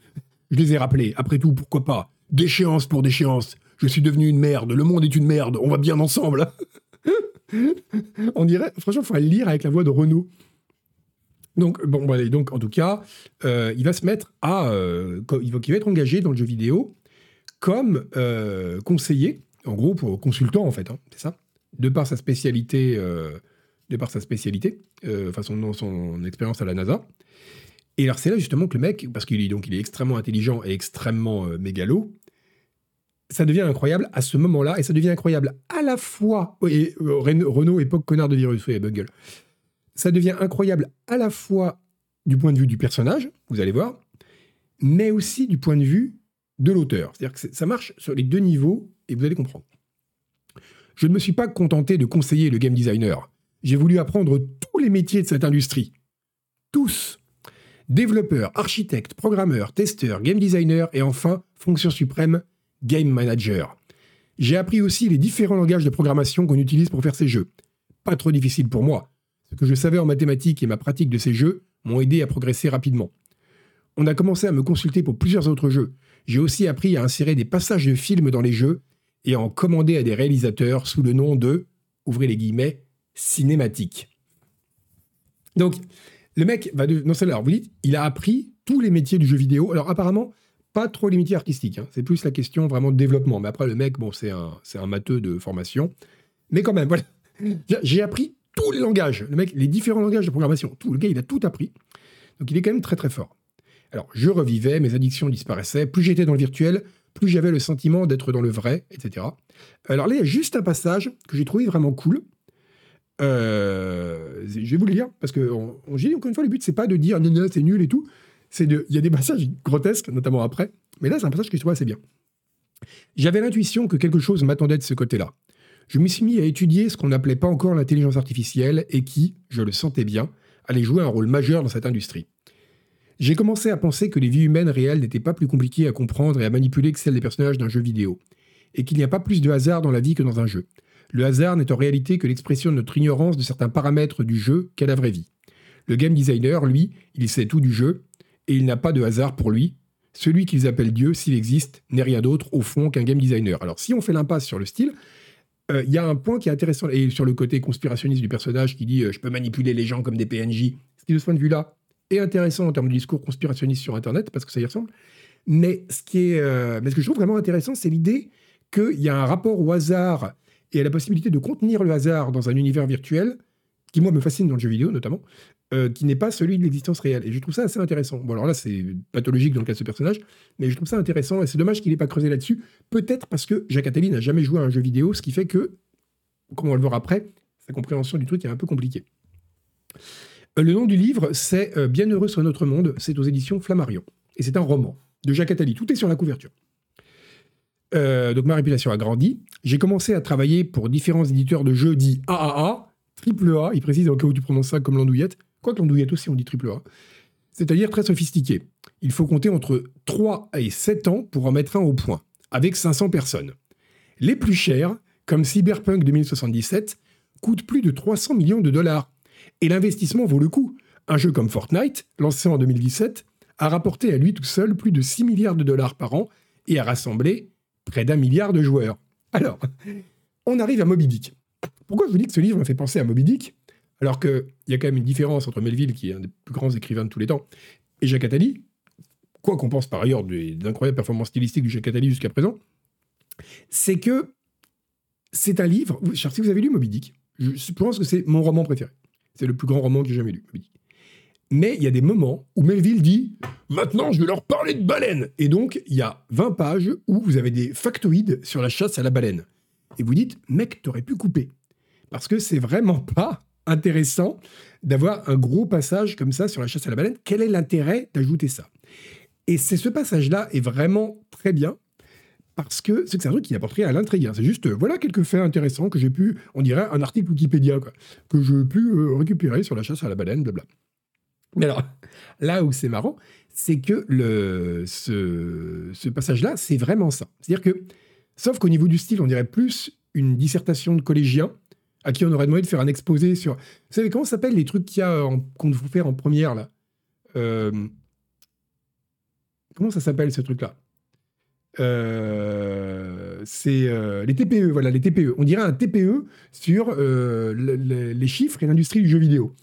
Speaker 1: je les ai rappelés. Après tout, pourquoi pas? D'échéance pour d'échéance. Je suis devenu une merde. Le monde est une merde. On va bien ensemble. On dirait, franchement, il faudrait le lire avec la voix de Renaud. Donc, bon, donc en tout cas, euh, il va se mettre à. Euh, il, va, être engagé dans le jeu vidéo comme euh, conseiller, en gros, pour consultant, en fait, hein, c'est ça, de par sa spécialité, de par sa spécialité, enfin son, son expérience à la NASA. Et alors c'est là justement que le mec, parce qu'il est, donc, il est extrêmement intelligent et extrêmement euh, mégalo, ça devient incroyable à ce moment-là, et ça devient incroyable à la fois, et euh, Renault, époque connard de virus, oui, Bungle, ça devient incroyable à la fois du point de vue du personnage, vous allez voir, mais aussi du point de vue de l'auteur. C'est-à-dire que ça marche sur les deux niveaux, et vous allez comprendre. Je ne me suis pas contenté de conseiller le game designer. J'ai voulu apprendre tous les métiers de cette industrie. Tous développeur, architecte, programmeur, testeur, game designer et enfin, fonction suprême, game manager. J'ai appris aussi les différents langages de programmation qu'on utilise pour faire ces jeux. Pas trop difficile pour moi. Ce que je savais en mathématiques et ma pratique de ces jeux m'ont aidé à progresser rapidement. On a commencé à me consulter pour plusieurs autres jeux. J'ai aussi appris à insérer des passages de films dans les jeux et à en commander à des réalisateurs sous le nom de, ouvrez les guillemets, cinématique. Donc, le mec va de... Non, là, vous dites, il a appris tous les métiers du jeu vidéo. Alors, apparemment, pas trop les métiers artistiques. Hein. C'est plus la question vraiment de développement. Mais après, le mec, bon, c'est un, c'est un matheux de formation. Mais quand même, voilà. J'ai appris tous les langages. Le mec, les différents langages de programmation. Tout, le gars, il a tout appris. Donc, il est quand même très, très fort. Alors, je revivais, mes addictions disparaissaient. Plus j'étais dans le virtuel, plus j'avais le sentiment d'être dans le vrai, etc. Alors là, il y a juste un passage que j'ai trouvé vraiment cool. Euh, je vais vous le lire, parce que j'ai dit encore une fois, le but, c'est pas de dire non, non, c'est nul et tout. C'est de, il y a des passages grotesques, notamment après. Mais là, c'est un passage que je trouve assez bien. J'avais l'intuition que quelque chose m'attendait de ce côté-là. Je me suis mis à étudier ce qu'on n'appelait pas encore l'intelligence artificielle et qui, je le sentais bien, allait jouer un rôle majeur dans cette industrie. J'ai commencé à penser que les vies humaines réelles n'étaient pas plus compliquées à comprendre et à manipuler que celles des personnages d'un jeu vidéo, et qu'il n'y a pas plus de hasard dans la vie que dans un jeu. Le hasard n'est en réalité que l'expression de notre ignorance de certains paramètres du jeu qu'est la vraie vie. Le game designer, lui, il sait tout du jeu, et il n'a pas de hasard pour lui. Celui qu'ils appellent Dieu, s'il existe, n'est rien d'autre au fond qu'un game designer. Alors si on fait l'impasse sur le style, euh, il y a un point qui est intéressant, et sur le côté conspirationniste du personnage qui dit euh, je peux manipuler les gens comme des PNJ, ce qui de ce point de vue-là est intéressant en termes de discours conspirationniste sur Internet, parce que ça y ressemble. Mais ce, qui est, euh, mais ce que je trouve vraiment intéressant, c'est l'idée qu'il y a un rapport au hasard et à la possibilité de contenir le hasard dans un univers virtuel, qui moi me fascine dans le jeu vidéo notamment, euh, qui n'est pas celui de l'existence réelle. Et je trouve ça assez intéressant. Bon alors là c'est pathologique dans le cas de ce personnage, mais je trouve ça intéressant et c'est dommage qu'il n'ait pas creusé là-dessus. Peut-être parce que Jacques Attali n'a jamais joué à un jeu vidéo, ce qui fait que, comme on va le voir après, sa compréhension du truc est un peu compliquée. Euh, le nom du livre, c'est euh, Bienheureux sur notre monde, c'est aux éditions Flammarion. Et c'est un roman de Jacques Attali, tout est sur la couverture. Euh, donc ma réputation a grandi. J'ai commencé à travailler pour différents éditeurs de jeux dits AAA, triple A, il précise au cas où tu prononces ça comme l'andouillette, quoi que l'andouillette aussi on dit triple A, c'est-à-dire très sophistiqué. Il faut compter entre 3 et 7 ans pour en mettre un au point, avec 500 personnes. Les plus chers, comme Cyberpunk 2077, coûtent plus de 300 millions de dollars. Et l'investissement vaut le coup. Un jeu comme Fortnite, lancé en 2017, a rapporté à lui tout seul plus de 6 milliards de dollars par an et a rassemblé près d'un milliard de joueurs. Alors, on arrive à Moby Dick. Pourquoi je vous dis que ce livre me fait penser à Moby Dick alors qu'il y a quand même une différence entre Melville, qui est un des plus grands écrivains de tous les temps, et Jacques Attali, quoi qu'on pense par ailleurs des, incroyables performances stylistiques de Jacques Attali jusqu'à présent, c'est que c'est un livre. Si vous avez lu Moby Dick, je pense que c'est mon roman préféré. C'est le plus grand roman que j'ai jamais lu, Moby Dick. Mais il y a des moments où Melville dit Maintenant, je vais leur parler de baleines. Et donc, il y a 20 pages où vous avez des factoïdes sur la chasse à la baleine. Et vous dites Mec, t'aurais pu couper. Parce que c'est vraiment pas intéressant d'avoir un gros passage comme ça sur la chasse à la baleine. Quel est l'intérêt d'ajouter ça? Et c'est ce passage-là est vraiment très bien parce que c'est un truc qui n'apporte rien à l'intrigue. Hein. C'est juste, euh, voilà quelques faits intéressants que j'ai pu, on dirait un article Wikipédia, que j'ai pu euh, récupérer sur la chasse à la baleine, blabla. Mais alors, là où c'est marrant, c'est que le, ce, passage-là, c'est vraiment ça. C'est-à-dire que, sauf qu'au niveau du style, on dirait plus une dissertation de collégien à qui on aurait demandé de faire un exposé sur. Vous savez, comment s'appellent les trucs qu'il y a qu'on vous faire en première, là? Euh, Comment ça s'appelle, ce truc-là? Euh, c'est euh, les TPE, voilà, les TPE. On dirait un TPE sur les chiffres et l'industrie du jeu vidéo.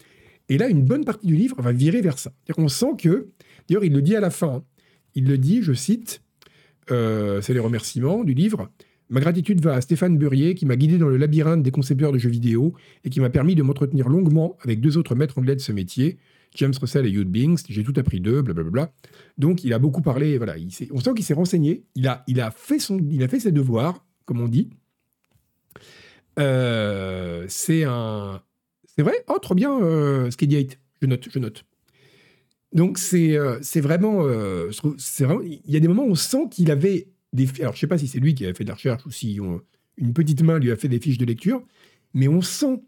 Speaker 1: Et là, une bonne partie du livre va virer vers ça. On sent que, d'ailleurs, il le dit à la fin, il le dit, je cite, euh, c'est les remerciements du livre. Ma gratitude va à Stéphane Burrier qui m'a guidé dans le labyrinthe des concepteurs de jeux vidéo et qui m'a permis de m'entretenir longuement avec deux autres maîtres anglais de ce métier, James Russell et Hugh Binks. J'ai tout appris d'eux, blablabla. Donc il a beaucoup parlé, voilà. Il on sent qu'il s'est renseigné, il a, il, a fait son, il a fait ses devoirs, comme on dit. Euh, c'est un, c'est vrai? Oh, trop bien, euh, Skady Je note, je note. Donc, c'est euh, c'est vraiment, euh. Il y a des moments où on sent qu'il avait des. Alors, je sais pas si c'est lui qui avait fait de la recherche ou si une petite main lui a fait des fiches de lecture, mais on sent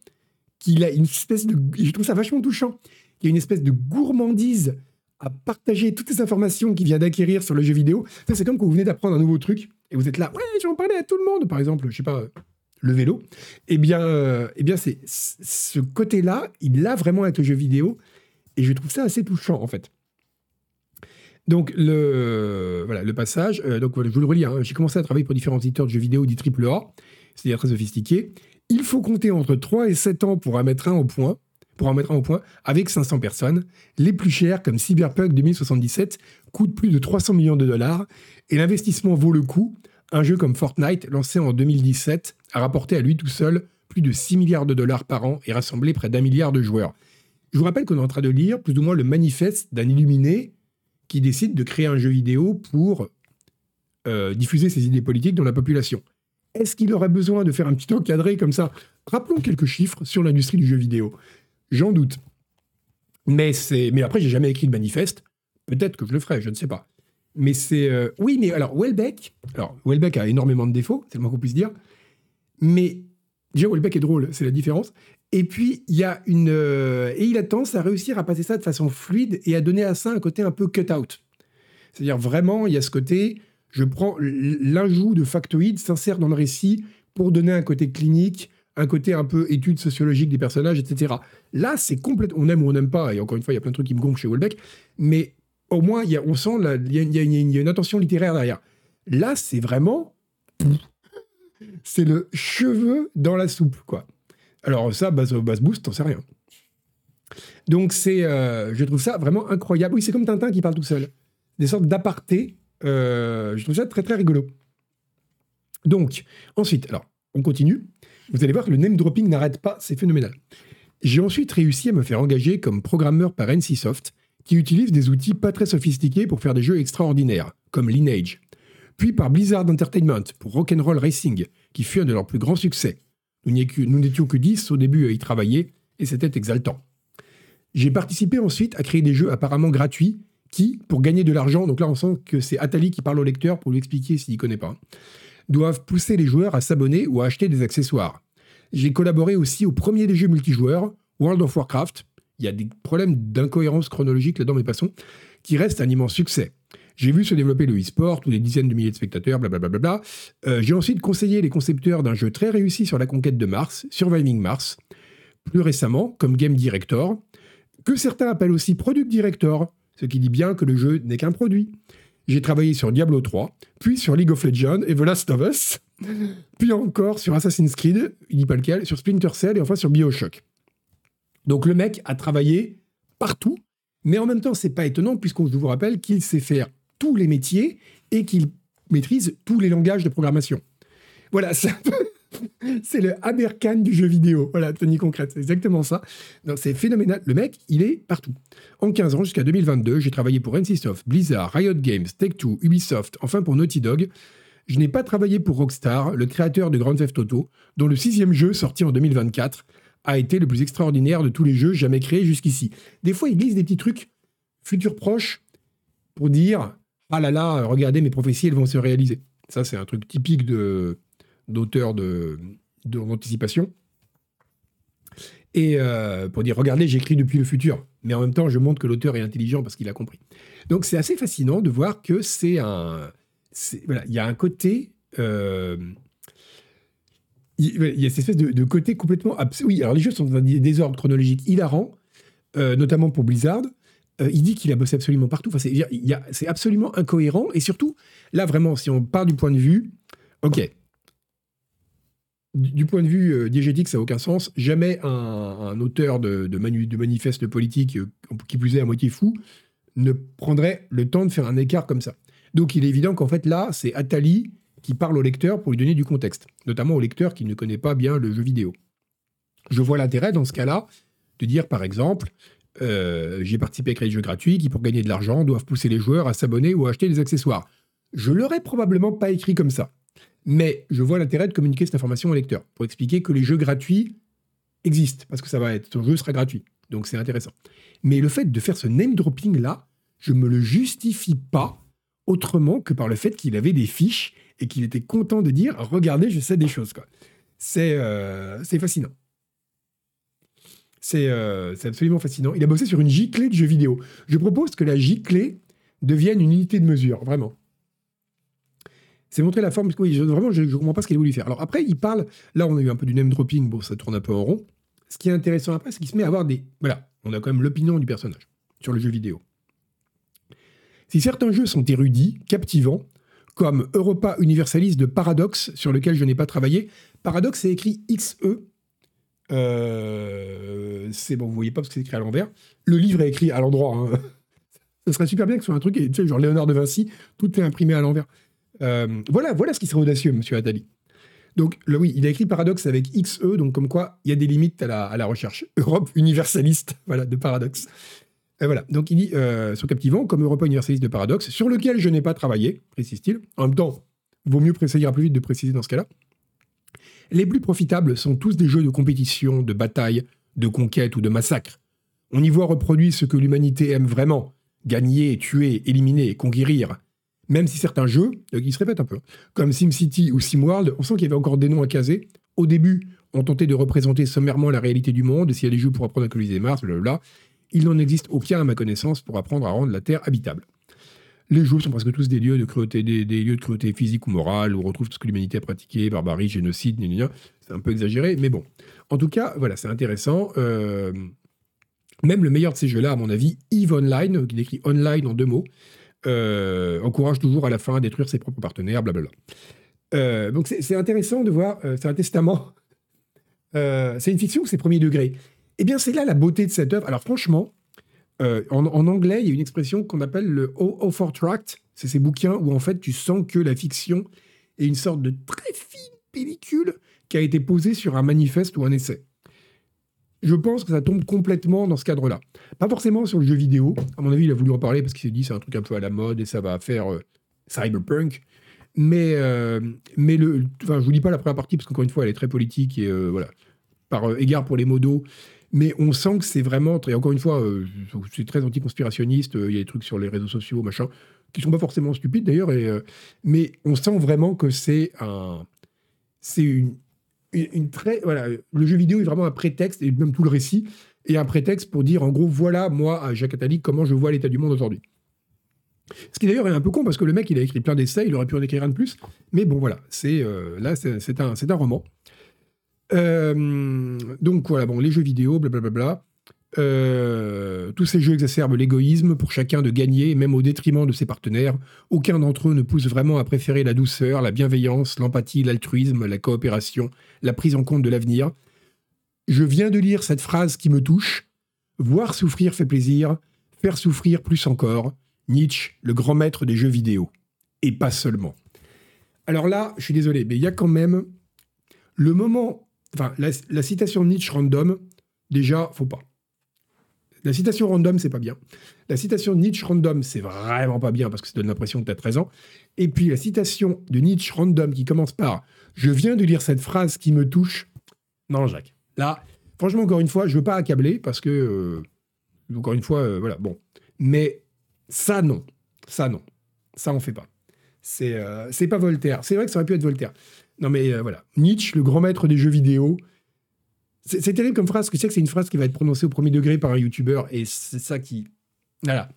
Speaker 1: qu'il a une espèce de. Je trouve ça vachement touchant. Il y a une espèce de gourmandise à partager toutes ces informations qu'il vient d'acquérir sur le jeu vidéo. C'est comme quand vous venez d'apprendre un nouveau truc et vous êtes là, ouais, je vais parler à tout le monde. Par exemple, je sais pas, le vélo, eh bien, euh, eh bien c'est ce côté-là, il l'a vraiment avec le jeu vidéo. Et je trouve ça assez touchant, en fait. Donc, le, voilà, le passage, euh, donc, je vous le relis, hein. j'ai commencé à travailler pour différents éditeurs de jeux vidéo dits AAA, c'est-à-dire très sophistiqués. Il faut compter entre 3 et 7 ans pour en mettre un au point, pour en mettre un au point, avec 500 personnes. Les plus chers, comme Cyberpunk 2077, coûtent plus de 300 millions de dollars, et l'investissement vaut le coup. Un jeu comme Fortnite, lancé en 2017, a rapporté à lui tout seul plus de 6 milliards de dollars par an et rassemblé près d'un milliard de joueurs. Je vous rappelle qu'on est en train de lire plus ou moins le manifeste d'un illuminé qui décide de créer un jeu vidéo pour euh, diffuser ses idées politiques dans la population. Est-ce qu'il aurait besoin de faire un petit encadré comme ça? Rappelons quelques chiffres sur l'industrie du jeu vidéo. J'en doute. Mais, mais après, j'ai jamais écrit de manifeste. Peut-être que je le ferai, je ne sais pas. Mais c'est. Euh, oui, mais alors, Welbeck. Alors, Welbeck a énormément de défauts, c'est le moins qu'on puisse dire. Mais déjà, Welbeck est drôle, c'est la différence. Et puis, il y a une. Euh, et il a tendance à réussir à passer ça de façon fluide et à donner à ça un côté un peu cut-out. C'est-à-dire, vraiment, il y a ce côté. Je prends l'ajout de factoïdes, s'insère dans le récit pour donner un côté clinique, un côté un peu étude sociologique des personnages, etc. Là, c'est complètement. On aime ou on n'aime pas, et encore une fois, il y a plein de trucs qui me gonflent chez Welbeck, mais au moins, on sent il y, a une intention littéraire derrière. Là, c'est vraiment. C'est le cheveu dans la soupe, quoi. Alors, ça, base, base boost, t'en sais rien. Donc, c'est. Euh, je trouve ça vraiment incroyable. Oui, c'est comme Tintin qui parle tout seul. Des sortes d'apartés. Euh, je trouve ça très, très rigolo. Donc, ensuite, alors, on continue. Vous allez voir que le name dropping n'arrête pas, c'est phénoménal. J'ai ensuite réussi à me faire engager comme programmeur par NCSoft qui utilise des outils pas très sophistiqués pour faire des jeux extraordinaires, comme Lineage. Puis par Blizzard Entertainment pour Rock'n'Roll Racing, qui fut un de leurs plus grands succès. Nous n'étions que 10 au début à y travailler, et c'était exaltant. J'ai participé ensuite à créer des jeux apparemment gratuits qui, pour gagner de l'argent, donc là on sent que c'est Atali qui parle au lecteur pour lui expliquer s'il ne connaît pas, doivent pousser les joueurs à s'abonner ou à acheter des accessoires. J'ai collaboré aussi au premier des jeux multijoueurs, World of Warcraft, il y a des problèmes d'incohérence chronologique là-dedans, mais passons, qui reste un immense succès. J'ai vu se développer le e-sport, ou des dizaines de milliers de spectateurs, blablabla. Euh, j'ai ensuite conseillé les concepteurs d'un jeu très réussi sur la conquête de Mars, Surviving Mars, plus récemment comme Game Director, que certains appellent aussi Product Director, ce qui dit bien que le jeu n'est qu'un produit. J'ai travaillé sur Diablo 3, puis sur League of Legends et The Last of Us, puis encore sur Assassin's Creed, il dit pas lequel, sur Splinter Cell et enfin sur Bioshock. Donc le mec a travaillé partout, mais en même temps, c'est pas étonnant puisqu'on vous rappelle qu'il sait faire tous les métiers et qu'il maîtrise tous les langages de programmation. Voilà, c'est le Aberkan du jeu vidéo. Voilà, Tony Concrète, c'est exactement ça. C'est phénoménal. Le mec, il est partout. En 15 ans, jusqu'à 2022, j'ai travaillé pour NCSoft, Blizzard, Riot Games, Take-Two, Ubisoft, enfin pour Naughty Dog. Je n'ai pas travaillé pour Rockstar, le créateur de Grand Theft Auto, dont le sixième jeu, sorti en 2024, a été le plus extraordinaire de tous les jeux jamais créés jusqu'ici. Des fois, il glisse des petits trucs futurs proches pour dire Ah là là, regardez, mes prophéties, elles vont se réaliser. Ça, c'est un truc typique de, d'auteur de, d'anticipation. Et euh, pour dire Regardez, j'écris depuis le futur. Mais en même temps, je montre que l'auteur est intelligent parce qu'il a compris. Donc, c'est assez fascinant de voir que c'est un. voilà, il y a un côté. Euh, il, y a cette espèce de, côté complètement Oui, alors les jeux sont dans un désordre chronologique hilarant, euh, notamment pour Blizzard. Euh, il dit qu'il a bossé absolument partout. Enfin, c'est absolument incohérent. Et surtout, là, vraiment, si on part du point de vue. Ok. Du, point de vue euh, diégétique, ça n'a aucun sens. Jamais un, auteur de, de, de manifeste politique, qui plus est à moitié fou, ne prendrait le temps de faire un écart comme ça. Donc, il est évident qu'en fait, là, c'est Atali qui parle au lecteur pour lui donner du contexte, notamment au lecteur qui ne connaît pas bien le jeu vidéo. Je vois l'intérêt dans ce cas-là de dire par exemple, euh, j'ai participé à créer des jeux gratuits qui, pour gagner de l'argent, doivent pousser les joueurs à s'abonner ou à acheter des accessoires. Je l'aurais probablement pas écrit comme ça. Mais je vois l'intérêt de communiquer cette information au lecteur pour expliquer que les jeux gratuits existent, parce que ça va être, ton jeu sera gratuit. Donc c'est intéressant. Mais le fait de faire ce name dropping là, je me le justifie pas autrement que par le fait qu'il avait des fiches et qu'il était content de dire regardez, je sais des choses. Euh, c'est fascinant. C'est, euh, c'est absolument fascinant. Il a bossé sur une J-clé de jeux vidéo. Je propose que la J-clé devienne une unité de mesure, vraiment. C'est montrer la forme. Vraiment, je ne comprends pas ce qu'il a voulu faire. Alors après, il parle. Là, on a eu un peu du name dropping. Bon, ça tourne un peu en rond. ce qui est intéressant après, c'est qu'il se met à avoir des. Voilà, on a quand même l'opinion du personnage sur le jeu vidéo. Si certains jeux sont érudits, captivants, comme Europa Universalis de Paradox, sur lequel je n'ai pas travaillé, Paradox c'est écrit XE. Euh, c'est bon, vous voyez pas parce que c'est écrit à l'envers. Le livre est écrit à l'endroit. Hein. Ce serait super bien que ce soit un truc, tu sais, genre Léonard de Vinci, tout est imprimé à l'envers. Euh, voilà, voilà ce qui serait audacieux, monsieur Attali. Donc, oui, il a écrit Paradoxe avec XE, donc comme quoi il y a des limites à la, recherche. Europe universaliste, voilà, de Paradoxe. Et voilà, donc il dit, euh, sur Captivant, comme Europe universaliste de Paradoxe, sur lequel je n'ai pas travaillé, précise-t-il. En même temps, vaut mieux préciser plus vite de préciser dans ce cas-là. Les plus profitables sont tous des jeux de compétition, de bataille, de conquête ou de massacre. On y voit reproduit ce que l'humanité aime vraiment gagner, tuer, éliminer, conquérir. Même si certains jeux, euh, qui se répètent un peu, comme SimCity ou SimWorld, on sent qu'il y avait encore des noms à caser. Au début, on tentait de représenter sommairement la réalité du monde, s'il y a des jeux pour apprendre à coloniser Mars, blablabla. Il n'en existe aucun, à ma connaissance, pour apprendre à rendre la Terre habitable. Les jeux sont presque tous des lieux de cruauté, des, lieux de cruauté physique ou morale, où on retrouve tout ce que l'humanité a pratiqué, barbarie, génocide, c'est un peu exagéré, mais bon. En tout cas, voilà, c'est intéressant. Euh, même le meilleur de ces jeux-là, à mon avis, EVE Online, qui décrit online en deux mots, euh, encourage toujours à la fin à détruire ses propres partenaires, blablabla. Euh, donc c'est intéressant de voir, euh, c'est un testament, c'est une fiction, c'est premier degré? Eh bien, c'est là la beauté de cette œuvre. Alors franchement, en, anglais, il y a une expression qu'on appelle le Tract. C'est ces bouquins où en fait tu sens que la fiction est une sorte de très fine pellicule qui a été posée sur un manifeste ou un essai je pense que ça tombe complètement dans ce cadre-là. Pas forcément sur le jeu vidéo. À mon avis, il a voulu en parler parce qu'il s'est dit c'est un truc un peu à la mode et ça va faire euh, cyberpunk. Mais, euh, mais le, enfin, je vous dis pas la première partie parce qu'encore une fois, elle est très politique et euh, voilà, par égard pour les modos. Mais on sent que c'est vraiment, et encore une fois, c'est très anti-conspirationniste. Il y a des trucs sur les réseaux sociaux, machin, qui sont pas forcément stupides d'ailleurs. mais on sent vraiment que c'est un, c'est une, une très voilà, le jeu vidéo est vraiment un prétexte et même tout le récit est un prétexte pour dire en gros voilà moi Jacques Attali comment je vois l'état du monde aujourd'hui. Ce qui d'ailleurs est un peu con parce que le mec il a écrit plein d'essais, il aurait pu en écrire un de plus, mais bon voilà, c'est euh, là c'est un c'est un roman. Euh, donc voilà bon les jeux vidéo blablabla. Bla, bla, bla. Euh, tous ces jeux exacerbent l'égoïsme pour chacun de gagner, même au détriment de ses partenaires. Aucun d'entre eux ne pousse vraiment à préférer la douceur, la bienveillance, l'empathie, l'altruisme, la coopération, la prise en compte de l'avenir. Je viens de lire cette phrase qui me touche. Voir souffrir fait plaisir, faire souffrir plus encore. Nietzsche, le grand maître des jeux vidéo. Et pas seulement. Alors là, je suis désolé, mais il y a quand même le moment. Enfin, la, la citation Nietzsche random, déjà, faut pas. La citation random, c'est pas bien. La citation Nietzsche random, c'est vraiment pas bien parce que ça donne l'impression que tu as 13 ans. Et puis la citation de Nietzsche random qui commence par Je viens de lire cette phrase qui me touche. Non, Jacques. Là, franchement, encore une fois, je veux pas accabler parce que. Euh, encore une fois, euh, voilà, bon. Mais ça, non. Ça, non. Ça, on fait pas. C'est euh, pas Voltaire. C'est vrai que ça aurait pu être Voltaire. Non, mais voilà. Nietzsche, le grand maître des jeux vidéo, c'est terrible comme phrase, que tu sais que c'est une phrase qui va être prononcée au premier degré par un youtubeur, et c'est ça qui. Voilà.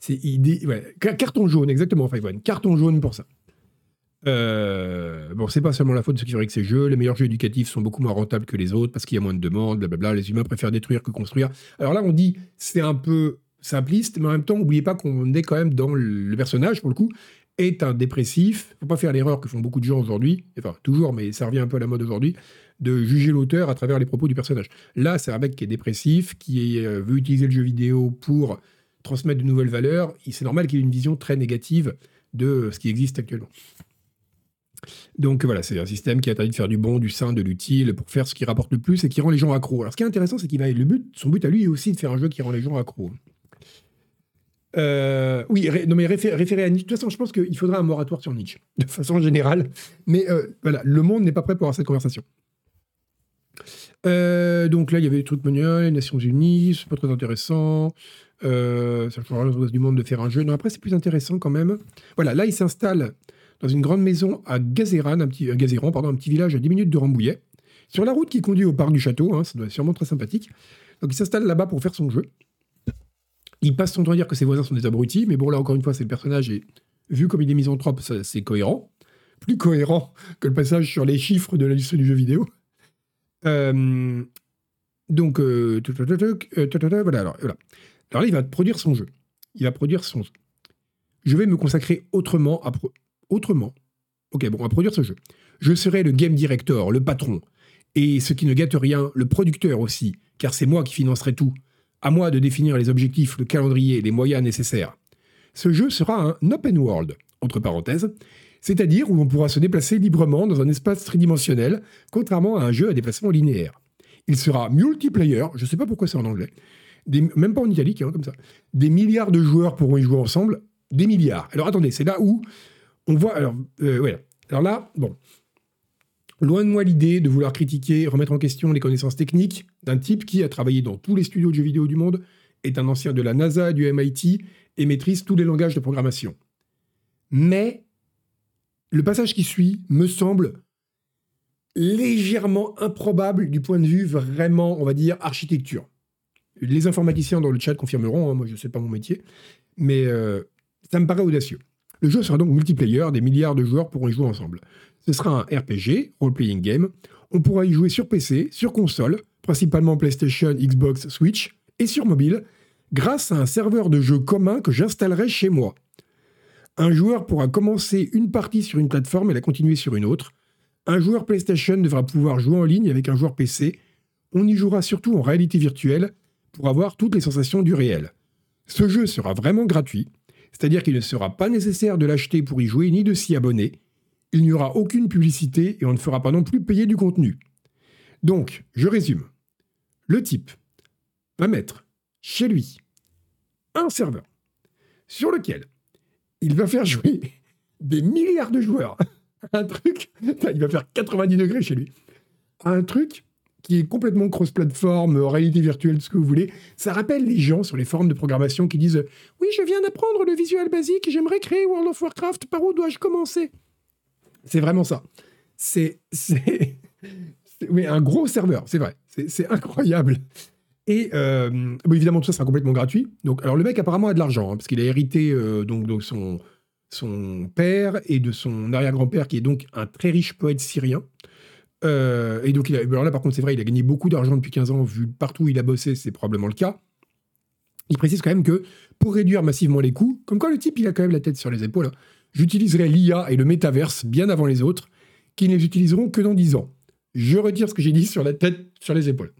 Speaker 1: C'est idée. Ouais. Carton jaune, exactement, Five One. Carton jaune pour ça. Euh, bon, c'est pas seulement la faute de ceux qui fabriquent ces jeux. Les meilleurs jeux éducatifs sont beaucoup moins rentables que les autres parce qu'il y a moins de demandes, blablabla. Les humains préfèrent détruire que construire. Alors là, on dit c'est un peu simpliste, mais en même temps, n'oubliez pas qu'on est quand même dans le personnage, pour le coup, est un dépressif. Faut pas faire l'erreur que font beaucoup de gens aujourd'hui. Enfin, toujours, mais ça revient un peu à la mode aujourd'hui de juger l'auteur à travers les propos du personnage. Là, c'est un mec qui est dépressif, qui euh, veut utiliser le jeu vidéo pour transmettre de nouvelles valeurs. C'est normal qu'il ait une vision très négative de ce qui existe actuellement. Donc voilà, c'est un système qui interdit de faire du bon, du sain, de l'utile pour faire ce qui rapporte le plus et qui rend les gens accros. Alors ce qui est intéressant, c'est qu'il va le but, son but à lui est aussi de faire un jeu qui rend les gens accros. Euh, oui, non mais référer à Nietzsche. De toute façon, je pense qu'il faudra un moratoire sur Nietzsche, de façon générale. Mais euh, voilà, le monde n'est pas prêt pour avoir cette conversation. Euh, donc là, il y avait des trucs menus, les Nations Unies, c'est pas très intéressant. Euh, ça changera du monde de faire un jeu. Non, après, c'est plus intéressant quand même. Voilà, là, il s'installe dans une grande maison à Gazéran, un petit, euh, pardon, un petit village à 10 minutes de Rambouillet, sur la route qui conduit au parc du château. Hein, ça doit être sûrement très sympathique. Donc, il s'installe là-bas pour faire son jeu. Il passe son temps à dire que ses voisins sont des abrutis, mais bon, là, encore une fois, c'est le personnage et vu comme il est misanthrope, c'est cohérent. Plus cohérent que le passage sur les chiffres de liste du jeu vidéo. Donc, voilà, alors, voilà. Alors là, il va produire son jeu. Il va produire son jeu. Je vais me consacrer autrement à autrement. Ok, bon, à produire ce jeu. Je serai le game director, le patron, et ce qui ne gâte rien, le producteur aussi, car c'est moi qui financerai tout. À moi de définir les objectifs, le calendrier, les moyens nécessaires. Ce jeu sera un open world, entre parenthèses, c'est-à-dire où on pourra se déplacer librement dans un espace tridimensionnel, contrairement à un jeu à déplacement linéaire. Il sera multiplayer, je ne sais pas pourquoi c'est en anglais, même pas en italique, hein, comme ça. Des milliards de joueurs pourront y jouer ensemble, des milliards. Alors attendez, c'est là où on voit. Alors, euh. Alors là, bon. Loin de moi l'idée de vouloir critiquer, remettre en question les connaissances techniques d'un type qui a travaillé dans tous les studios de jeux vidéo du monde, est un ancien de la NASA du MIT et maîtrise tous les langages de programmation. Mais le passage qui suit me semble légèrement improbable du point de vue vraiment, on va dire, architecture. Les informaticiens dans le chat confirmeront, hein, moi je ne sais pas mon métier, mais euh, ça me paraît audacieux. Le jeu sera donc multiplayer, des milliards de joueurs pourront y jouer ensemble. Ce sera un RPG, role-playing game. On pourra y jouer sur PC, sur console, principalement PlayStation, Xbox, Switch, et sur mobile, grâce à un serveur de jeu commun que j'installerai chez moi. Un joueur pourra commencer une partie sur une plateforme et la continuer sur une autre. Un joueur PlayStation devra pouvoir jouer en ligne avec un joueur PC. On y jouera surtout en réalité virtuelle pour avoir toutes les sensations du réel. Ce jeu sera vraiment gratuit, c'est-à-dire qu'il ne sera pas nécessaire de l'acheter pour y jouer ni de s'y abonner. Il n'y aura aucune publicité et on ne fera pas non plus payer du contenu. Donc, je résume. Le type va mettre chez lui un serveur sur lequel il va faire jouer des milliards de joueurs. Un truc, il va faire 90 degrés chez lui. Un truc qui est complètement cross-platform, euh, réalité virtuelle, ce que vous voulez. Ça rappelle les gens sur les forums de programmation qui disent Oui, je viens d'apprendre le visuel basique, j'aimerais créer World of Warcraft, par où dois-je commencer? C'est vraiment ça. C'est. un gros serveur, c'est vrai. C'est incroyable. Et euh, évidemment, tout ça sera complètement gratuit. Donc, alors, le mec apparemment a de l'argent, hein, parce qu'il a hérité euh, donc, son, son père et de son arrière-grand-père, qui est donc un très riche poète syrien. Euh, et donc, il a, alors là, par contre, c'est vrai, il a gagné beaucoup d'argent depuis 15 ans, vu partout où il a bossé, c'est probablement le cas. Il précise quand même que pour réduire massivement les coûts, comme quoi le type, il a quand même la tête sur les épaules, hein, j'utiliserai l'IA et le métaverse bien avant les autres, qui ne les utiliseront que dans 10 ans. Je retire ce que j'ai dit sur la tête, sur les épaules.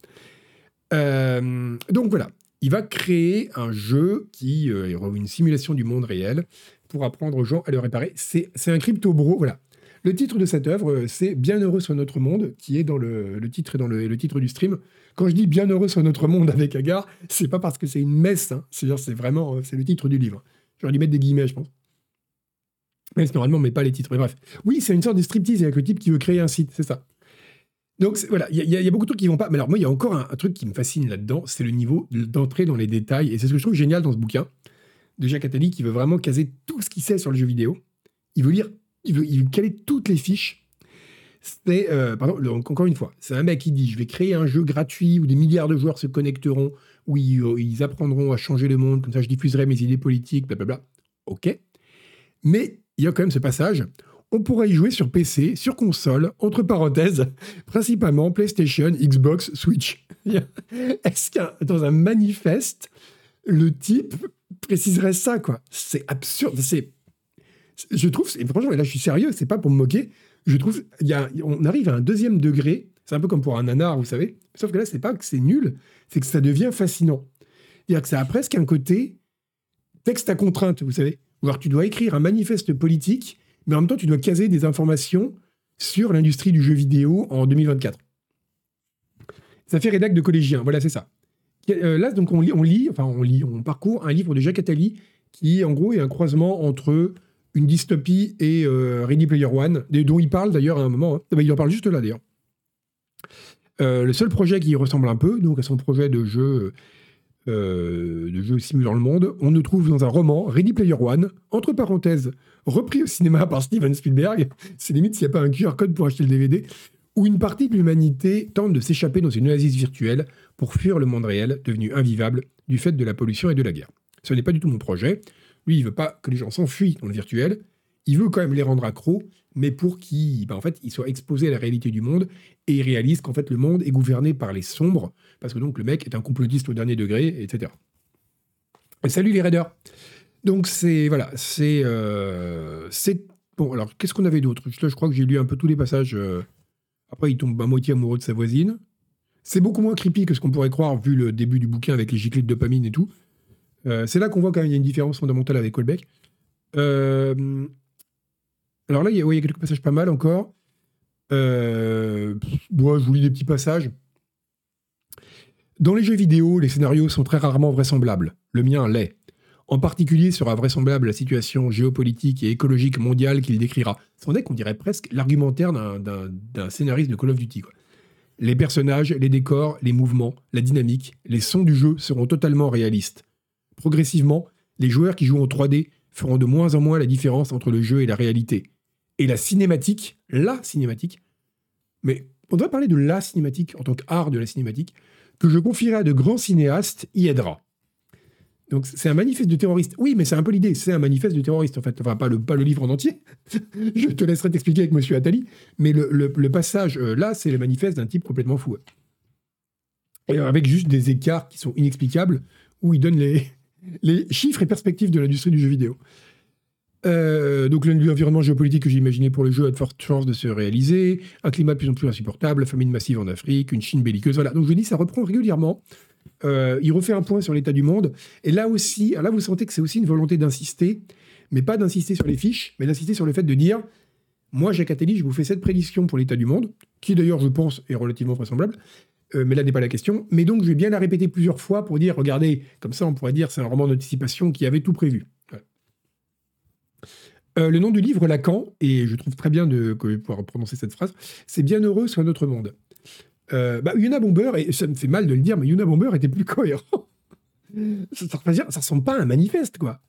Speaker 1: Euh, donc voilà, il va créer un jeu qui euh, est une simulation du monde réel pour apprendre aux gens à le réparer. C'est un crypto bro, voilà. Le titre de cette œuvre, euh, c'est Bienheureux sur notre monde, qui est dans le, titre et dans le, titre du stream. Quand je dis Bienheureux sur notre monde avec Agar, c'est pas parce que c'est une messe, hein. c'est vraiment c'est le titre du livre. J'aurais dû mettre des guillemets, je pense. Même si normalement, on met pas les titres. Mais bref. Oui, c'est une sorte de striptease avec le type qui veut créer un site, c'est ça. Donc voilà, il y, a- beaucoup de trucs qui vont pas. Mais alors moi, il y a encore un, truc qui me fascine là-dedans, c'est le niveau d'entrée dans les détails. Et c'est ce que je trouve génial dans ce bouquin de Jacques Attali, qui veut vraiment caser tout ce qu'il sait sur le jeu vidéo. Il veut lire, il veut, il veut caler toutes les fiches. C'est, euh, pardon, le- encore une fois, c'est un mec qui dit je vais créer un jeu gratuit où des milliards de joueurs se connecteront, où ils, euh, ils apprendront à changer le monde, comme ça je diffuserai mes idées politiques, blablabla. Ok. Mais il y a quand même ce passage. On pourra y jouer sur PC, sur console, entre parenthèses, principalement PlayStation, Xbox, Switch. Est-ce qu'un dans un manifeste, le type préciserait ça, quoi? C'est absurde. C'est, je trouve, et franchement, là je suis sérieux, c'est pas pour me moquer. Je trouve, y a, on arrive à un deuxième degré. C'est un peu comme pour un nanar, vous savez. Sauf que là, c'est pas que c'est nul, c'est que ça devient fascinant. C'est-à-dire que ça a presque un côté texte à contrainte, vous savez. Alors tu dois écrire un manifeste politique, mais en même temps, tu dois caser des informations sur l'industrie du jeu vidéo en 2024. Ça fait rédac de collégien, voilà, c'est ça. Euh, là, donc, on lit, enfin, on lit, on parcourt un livre de Jacques Attali qui, en gros, est un croisement entre une dystopie et euh, Ready Player One, dont il parle d'ailleurs à un moment. hein. Ah bah, il en parle juste là, d'ailleurs. Euh, le seul projet qui ressemble un peu, donc à son projet de jeu, euh, de jeu simulant le monde, on nous trouve dans un roman, Ready Player One, entre parenthèses, repris au cinéma par Steven Spielberg. C'est limite s'il n'y a pas un QR code pour acheter le DVD, où une partie de l'humanité tente de s'échapper dans une oasis virtuelle pour fuir le monde réel, devenu invivable du fait de la pollution et de la guerre. Ce n'est pas du tout mon projet. Lui, il veut pas que les gens s'enfuient dans le virtuel. Il veut quand même les rendre accros, mais pour qu'ils ben, en fait, soient exposés à la réalité du monde et ils réalisent qu'en fait le monde est gouverné par les sombres, parce que donc le mec est un complotiste au dernier degré, etc. salut les raiders Donc c'est voilà, c'est euh, bon. Alors qu'est-ce qu'on avait d'autre? Je, je crois que j'ai lu un peu tous les passages. Euh, après, il tombe à moitié amoureux de sa voisine. C'est beaucoup moins creepy que ce qu'on pourrait croire vu le début du bouquin avec les giclées de dopamine et tout. Euh, c'est là qu'on voit quand même qu'il y a une différence fondamentale avec Colbeck. Euh, alors là, il y, a, quelques passages pas mal encore. Euh, je vous lis des petits passages. Dans les jeux vidéo, les scénarios sont très rarement vraisemblables. Le mien l'est. En particulier sera vraisemblable la situation géopolitique et écologique mondiale qu'il décrira. C'en est qu'on dirait presque l'argumentaire d'un scénariste de Call of Duty. Les personnages, les décors, les mouvements, la dynamique, les sons du jeu seront totalement réalistes. Progressivement, les joueurs qui jouent en 3D feront de moins en moins la différence entre le jeu et la réalité. Et la cinématique, la cinématique, mais on doit parler de la cinématique en tant qu'art de la cinématique, que je confierai à de grands cinéastes, y aidera. Donc c'est un manifeste de terroriste. Oui, mais c'est un peu l'idée. C'est un manifeste de terroriste, en fait. Enfin, pas le, pas le livre en entier. je te laisserai t'expliquer avec Monsieur Attali. Mais le, passage euh, là, c'est le manifeste d'un type complètement fou. Et avec juste des écarts qui sont inexplicables, où il donne les, les chiffres et perspectives de l'industrie du jeu vidéo. Euh, donc l'environnement géopolitique que j'ai imaginé pour le jeu a de fortes chances de se réaliser, un climat de plus en plus insupportable, famine massive en Afrique, une Chine belliqueuse, voilà. Donc je dis, ça reprend régulièrement. Euh, il refait un point sur l'état du monde. Et là aussi, là vous sentez que c'est aussi une volonté d'insister, mais pas d'insister sur les fiches, mais d'insister sur le fait de dire, moi Jacques Attali, je vous fais cette prédiction pour l'état du monde, qui d'ailleurs je pense est relativement vraisemblable, euh, mais là n'est pas la question. Mais donc, je vais bien la répéter plusieurs fois pour dire, regardez, comme ça, on pourrait dire, c'est un roman d'anticipation qui avait tout prévu. Euh, le nom du livre, Lacan, et je trouve très bien de, pouvoir prononcer cette phrase, c'est bien heureux sur un autre monde. Euh, bah, Yuna Bomber, et ça me fait mal de le dire, mais Yuna Bomber était plus cohérent. ça, ça, ressemble pas à un manifeste, quoi.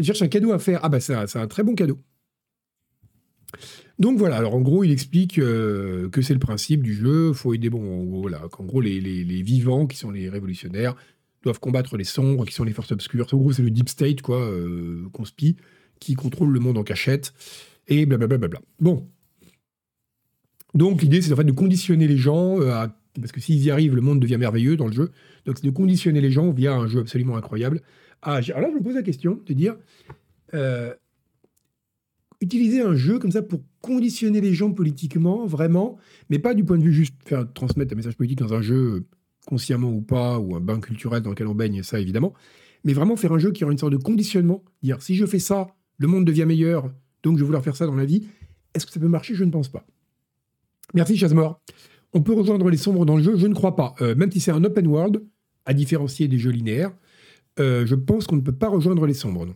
Speaker 1: Cherche un cadeau à faire. Ah bah c'est un très bon cadeau. Donc voilà, alors en gros, il explique euh, que c'est le principe du jeu, faut aider, bon, voilà, qu'en gros, les, vivants, qui sont les révolutionnaires, doivent combattre les sombres, qui sont les forces obscures. En gros, c'est le deep state, quoi, euh, qui contrôle le monde en cachette, et blablabla. Bla, bon. Donc l'idée, c'est en fait de conditionner les gens euh, parce que s'ils y arrivent, le monde devient merveilleux dans le jeu. Donc c'est de conditionner les gens via un jeu absolument incroyable. Ah, alors là, je me pose la question de dire, euh, utiliser un jeu comme ça pour conditionner les gens politiquement, vraiment, mais pas du point de vue juste faire transmettre un message politique dans un jeu consciemment ou pas, ou un bain culturel dans lequel on baigne, ça évidemment, mais vraiment faire un jeu qui aura une sorte de conditionnement, dire si je fais ça, le monde devient meilleur, donc je vais vouloir faire ça dans la vie. Est-ce que ça peut marcher? Je ne pense pas. Merci Chasmore. On peut rejoindre les sombres dans le jeu? Je ne crois pas. Euh, même si c'est un open world, à différencier des jeux linéaires, euh, je pense qu'on ne peut pas rejoindre les sombres, non.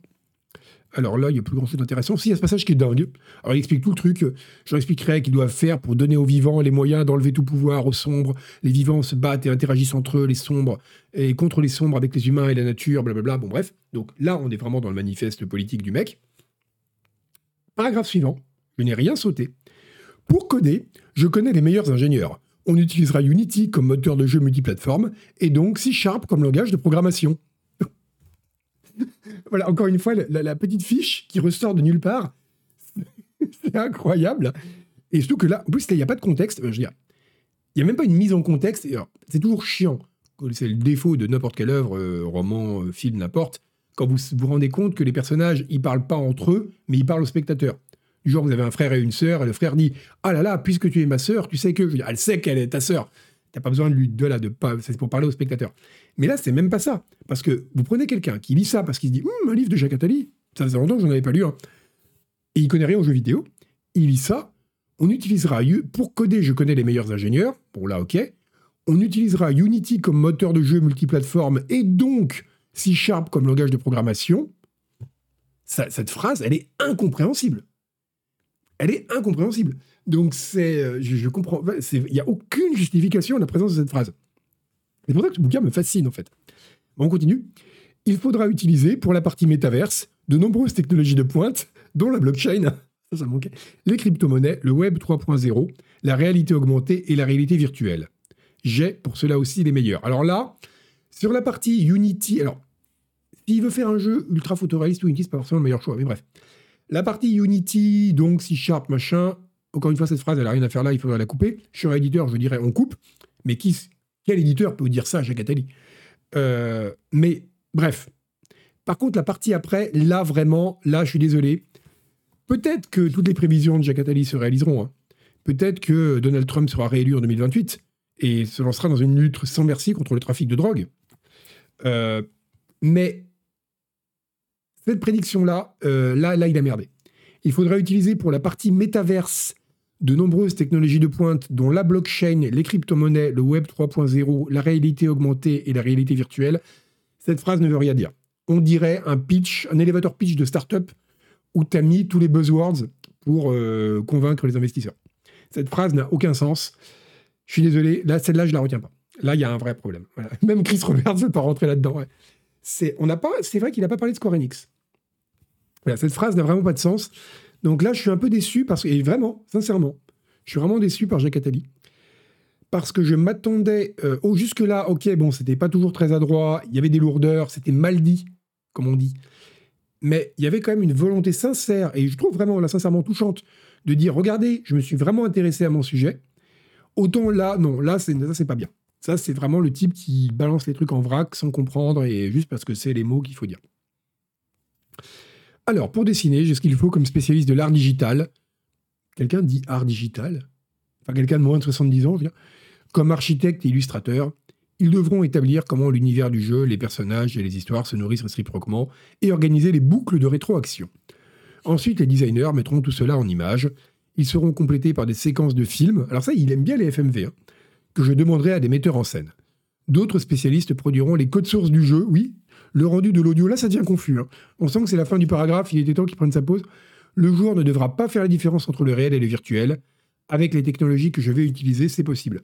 Speaker 1: Alors là, il n'y a plus grand-chose d'intéressant. Si, il y a ce passage qui est dingue. Alors, il explique tout le truc. Je leur expliquerai qu'ils doivent faire pour donner aux vivants les moyens d'enlever tout pouvoir aux sombres. Les vivants se battent et interagissent entre eux, les sombres, et contre les sombres avec les humains et la nature, blablabla. Bon, bref. Donc là, on est vraiment dans le manifeste politique du mec. Paragraphe suivant. Je n'ai rien sauté. Pour coder, je connais les meilleurs ingénieurs. On utilisera Unity comme moteur de jeu multiplateforme et donc C Sharp comme langage de programmation voilà, encore une fois, la, petite fiche qui ressort de nulle part. c'est incroyable. Et surtout que là, en plus, il n'y a pas de contexte. Euh, il n'y a même pas une mise en contexte. C'est toujours chiant. C'est le défaut de n'importe quelle œuvre, euh, roman, euh, film, n'importe. Quand vous vous rendez compte que les personnages, ils parlent pas entre eux, mais ils parlent au spectateur. Du genre, vous avez un frère et une sœur, et le frère dit Ah là là, puisque tu es ma sœur, tu sais que. Elle sait qu'elle est ta sœur. T'as pas besoin de lui de là, de pas. C'est pour parler au spectateur. Mais là, c'est même pas ça. Parce que vous prenez quelqu'un qui lit ça parce qu'il se dit hum, un livre de Jacques Attali, ça faisait longtemps que j'en avais pas lu un. Et il connaît rien aux jeux vidéo. Il lit ça. On utilisera pour coder, je connais les meilleurs ingénieurs. Bon là, ok. On utilisera Unity comme moteur de jeu multiplateforme et donc C Sharp comme langage de programmation. cette phrase, elle est incompréhensible. Elle est incompréhensible. Donc c'est, euh, je, comprends, il n'y a aucune justification à la présence de cette phrase. C'est pour ça que ce bouquin me fascine en fait. on continue. Il faudra utiliser pour la partie métaverse de nombreuses technologies de pointe, dont la blockchain, les crypto-monnaies, le web 3.0, la réalité augmentée et la réalité virtuelle. J'ai pour cela aussi les meilleurs. Alors là, sur la partie Unity, alors s'il veut faire un jeu ultra photoréaliste, Unity c'est pas forcément le meilleur choix, mais bref. La partie Unity, donc C Sharp, machin, encore une fois, cette phrase, elle n'a rien à faire là, il faudrait la couper. Je un éditeur, je dirais on coupe. Mais qui, quel éditeur peut dire ça, Jacques Attali? Euh, Mais bref. Par contre, la partie après, là, vraiment, là, je suis désolé. Peut-être que toutes les prévisions de Jacques Attali se réaliseront. Hein. Peut-être que Donald Trump sera réélu en 2028 et se lancera dans une lutte sans merci contre le trafic de drogue. Euh, mais cette prédiction-là, euh, là, il a merdé. Il faudra utiliser pour la partie métaverse de nombreuses technologies de pointe, dont la blockchain, les crypto-monnaies, le Web 3.0, la réalité augmentée et la réalité virtuelle. Cette phrase ne veut rien dire. On dirait un pitch, un élévateur pitch de start-up où tu as mis tous les buzzwords pour euh, convaincre les investisseurs. Cette phrase n'a aucun sens. Je suis désolé, là, celle-là, je la retiens pas. Là, il y a un vrai problème. Même Chris Roberts ne veut pas rentrer là-dedans. C'est, vrai qu'il n'a pas parlé de Square Enix. Cette phrase n'a vraiment pas de sens. Donc là, je suis un peu déçu parce que, et vraiment, sincèrement, je suis vraiment déçu par Jacques Attali. Parce que je m'attendais, euh, oh, jusque-là, ok, bon, c'était pas toujours très adroit, il y avait des lourdeurs, c'était mal dit, comme on dit. Mais il y avait quand même une volonté sincère, et je trouve vraiment, là, sincèrement touchante, de dire, regardez, je me suis vraiment intéressé à mon sujet. Autant là, non, là, ça, c'est pas bien. Ça, c'est vraiment le type qui balance les trucs en vrac sans comprendre et juste parce que c'est les mots qu'il faut dire. Alors, pour dessiner, j'ai ce qu'il faut comme spécialiste de l'art digital. Quelqu'un dit art digital? Enfin, quelqu'un de moins de 70 ans, comme architecte et illustrateur, ils devront établir comment l'univers du jeu, les personnages et les histoires se nourrissent réciproquement et organiser les boucles de rétroaction. Ensuite, les designers mettront tout cela en images. Ils seront complétés par des séquences de films. Alors ça, il aime bien les FMV, hein, que je demanderai à des metteurs en scène. D'autres spécialistes produiront les codes sources du jeu, oui, le rendu de l'audio, là, ça devient confus. Hein. On sent que c'est la fin du paragraphe, il était temps qu'il prenne sa pause. Le joueur ne devra pas faire la différence entre le réel et le virtuel. Avec les technologies que je vais utiliser, c'est possible.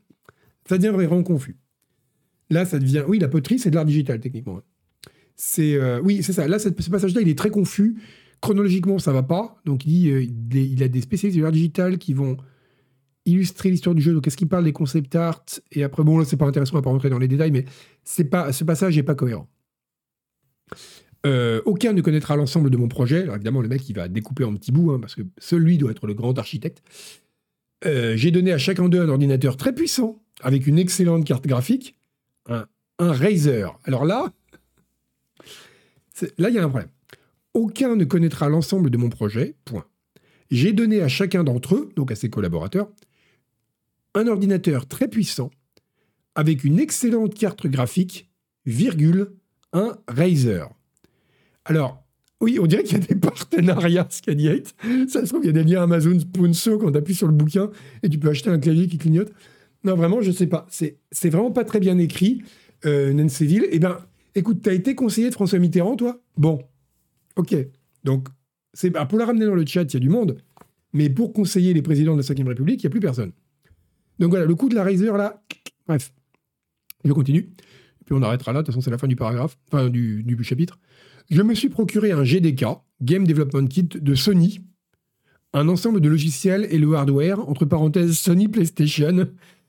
Speaker 1: Ça devient vraiment confus. Là, ça devient. Oui, la poterie, c'est de l'art digital, techniquement. Hein. C'est. Euh, oui, c'est ça. Là, ce passage-là, il est très confus. Chronologiquement, ça va pas. Donc, il dit euh, il a des spécialistes de l'art digital qui vont illustrer l'histoire du jeu. Donc, est-ce qu'il parle des concept art? Et après, bon, là, c'est pas intéressant, on va pas rentrer dans les détails, mais ce passage n'est pas cohérent. Euh, aucun ne connaîtra l'ensemble de mon projet. Alors évidemment, le mec, il va découper en petits bouts, hein, parce que celui doit être le grand architecte. Euh, j'ai donné à chacun d'eux un ordinateur très puissant, avec une excellente carte graphique, un, un Razer. Alors là, là, il y a un problème. Aucun ne connaîtra l'ensemble de mon projet, point. J'ai donné à chacun d'entre eux, donc à ses collaborateurs, un ordinateur très puissant, avec une excellente carte graphique, virgule, un Razer. Alors, oui, on dirait qu'il y a des partenariats Scadiate. Ça se trouve, il y a des liens Amazon sponsor quand tu appuies sur le bouquin et tu peux acheter un clavier qui clignote. Non, vraiment, je sais pas. C'est vraiment pas très bien écrit, euh, Nancéville. Eh bien, écoute, tu as été conseiller de François Mitterrand, toi? Bon, ok. Donc, c'est bah, pour la ramener dans le chat, il y a du monde. Mais pour conseiller les présidents de la Ve République, il n'y a plus personne. Donc voilà, le coup de la Razer, là, bref. Je continue. Puis on arrêtera là, de toute façon, c'est la fin du paragraphe, enfin du, du chapitre. Je me suis procuré un GDK, Game Development Kit de Sony, un ensemble de logiciels et le hardware, entre parenthèses Sony PlayStation,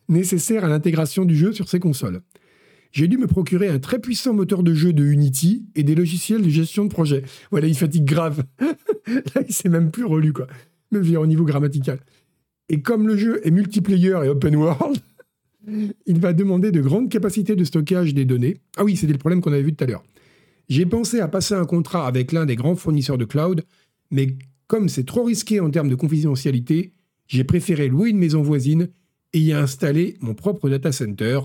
Speaker 1: nécessaire à l'intégration du jeu sur ces consoles. J'ai dû me procurer un très puissant moteur de jeu de Unity et des logiciels de gestion de projet. Voilà, il fatigue grave. Là, il s'est même plus relu, quoi. Même au niveau grammatical. Et comme le jeu est multiplayer et open world, il va demander de grandes capacités de stockage des données. Ah oui, c'était le problème qu'on avait vu tout à l'heure. J'ai pensé à passer un contrat avec l'un des grands fournisseurs de cloud, mais comme c'est trop risqué en termes de confidentialité, j'ai préféré louer une maison voisine et y installer mon propre data center.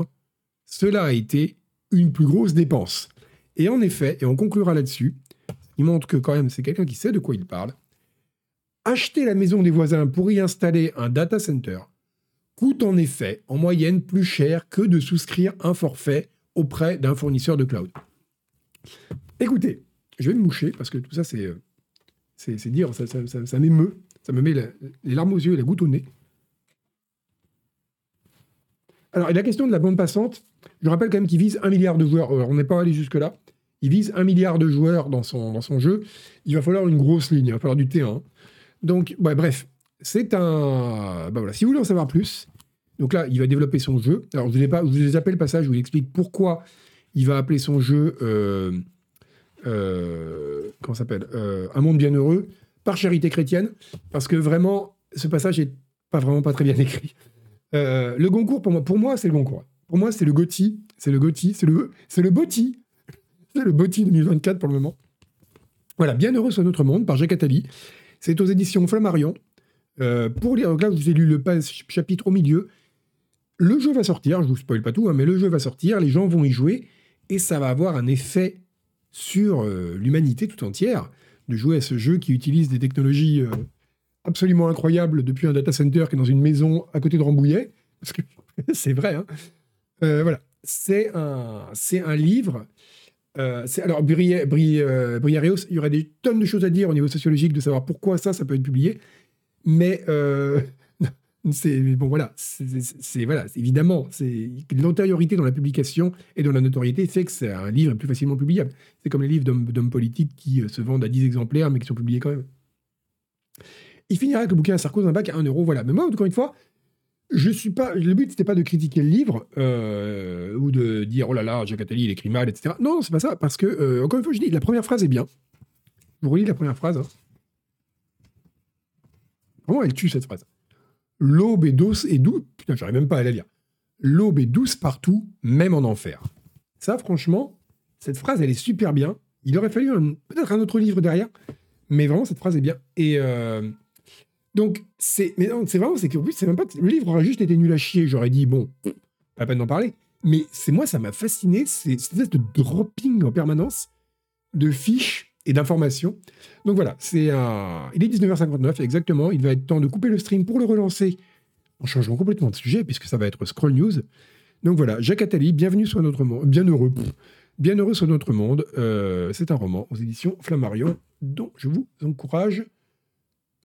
Speaker 1: Cela a été une plus grosse dépense. Et en effet, et on conclura là-dessus, il montre que quand même c'est quelqu'un qui sait de quoi il parle. Acheter la maison des voisins pour y installer un data center coûte en effet en moyenne plus cher que de souscrire un forfait auprès d'un fournisseur de cloud. Écoutez, je vais me moucher parce que tout ça, c'est euh, c'est dire, ça, ça, m'émeut, ça me met les larmes aux yeux et la goutte au nez. Alors, la question de la bande passante, je rappelle quand même qu'il vise un milliard de joueurs. on n'est pas allé jusque-là. Il vise un milliard de joueurs dans son, dans son jeu. Il va falloir une grosse ligne, il va falloir du T1. Donc, bref, c'est un. Ben voilà, si vous voulez en savoir plus, donc là, il va développer son jeu. Alors, je vous, vous appelle le passage où il explique pourquoi il va appeler son jeu, euh, euh, comment s'appelle euh, Un monde bienheureux, par charité chrétienne, parce que vraiment, ce passage est pas vraiment pas très bien écrit. Euh, le Goncourt, pour moi, pour moi c'est le Goncourt. Pour moi, c'est le Gotti, c'est le Gotti, c'est le, c'est le Botti. C'est le Botti 2024 pour le moment. Voilà, Bienheureux sur notre monde par Jacques Attali. C'est aux éditions Flammarion. Euh, pour lire, donc là, je vous ai lu le chapitre au milieu. Le jeu va sortir, je vous spoil pas tout, hein, mais le jeu va sortir, les gens vont y jouer, et ça va avoir un effet sur euh, l'humanité tout entière de jouer à ce jeu qui utilise des technologies euh, absolument incroyables depuis un data center qui est dans une maison à côté de Rambouillet. Parce que c'est vrai, hein. Voilà. C'est un, c'est un livre. alors, Briareos, il y aurait des tonnes de choses à dire au niveau sociologique de savoir pourquoi ça, ça peut être publié. Mais c'est bon, voilà, c'est évidemment, l'antériorité dans la publication et dans la notoriété fait que c'est un livre plus facilement publiable. C'est comme les livres d'hommes politiques qui euh, se vendent à 10 exemplaires mais qui sont publiés quand même. Il finira avec le bouquin Sarko un bac à 1 euro, voilà. Mais moi, encore une fois, je suis pas. Le but c'était pas de critiquer le livre euh, ou de dire oh là là, Jacques Attali il écrit mal, etc. Non, c'est pas ça, parce que euh, encore une fois, je dis la première phrase est bien. Je vous relis la première phrase. Hein. Vraiment, elle tue cette phrase. L'aube est douce et douce. Putain, j'arrive même pas à la lire. L'aube est douce partout, même en enfer. Ça, franchement, cette phrase, elle est super bien. Il aurait fallu peut-être un autre livre derrière, mais vraiment, cette phrase est bien. Et euh, donc, c'est, mais c'est vraiment, c'est qu'en plus, c'est même pas, le livre aurait juste été nul à chier. J'aurais dit, bon, pas peine d'en parler. Mais c'est moi, ça m'a fasciné, c'est cette espèce de dropping en permanence de fiches et d'informations. Donc voilà, c'est un... il est 19h59 exactement. Il va être temps de couper le stream pour le relancer en changeant complètement de sujet puisque ça va être Scroll News. Donc voilà, Jacques Attali, bienvenue sur notre monde, bien heureux, bien heureux sur notre monde. Euh, c'est un roman aux éditions Flammarion dont je vous encourage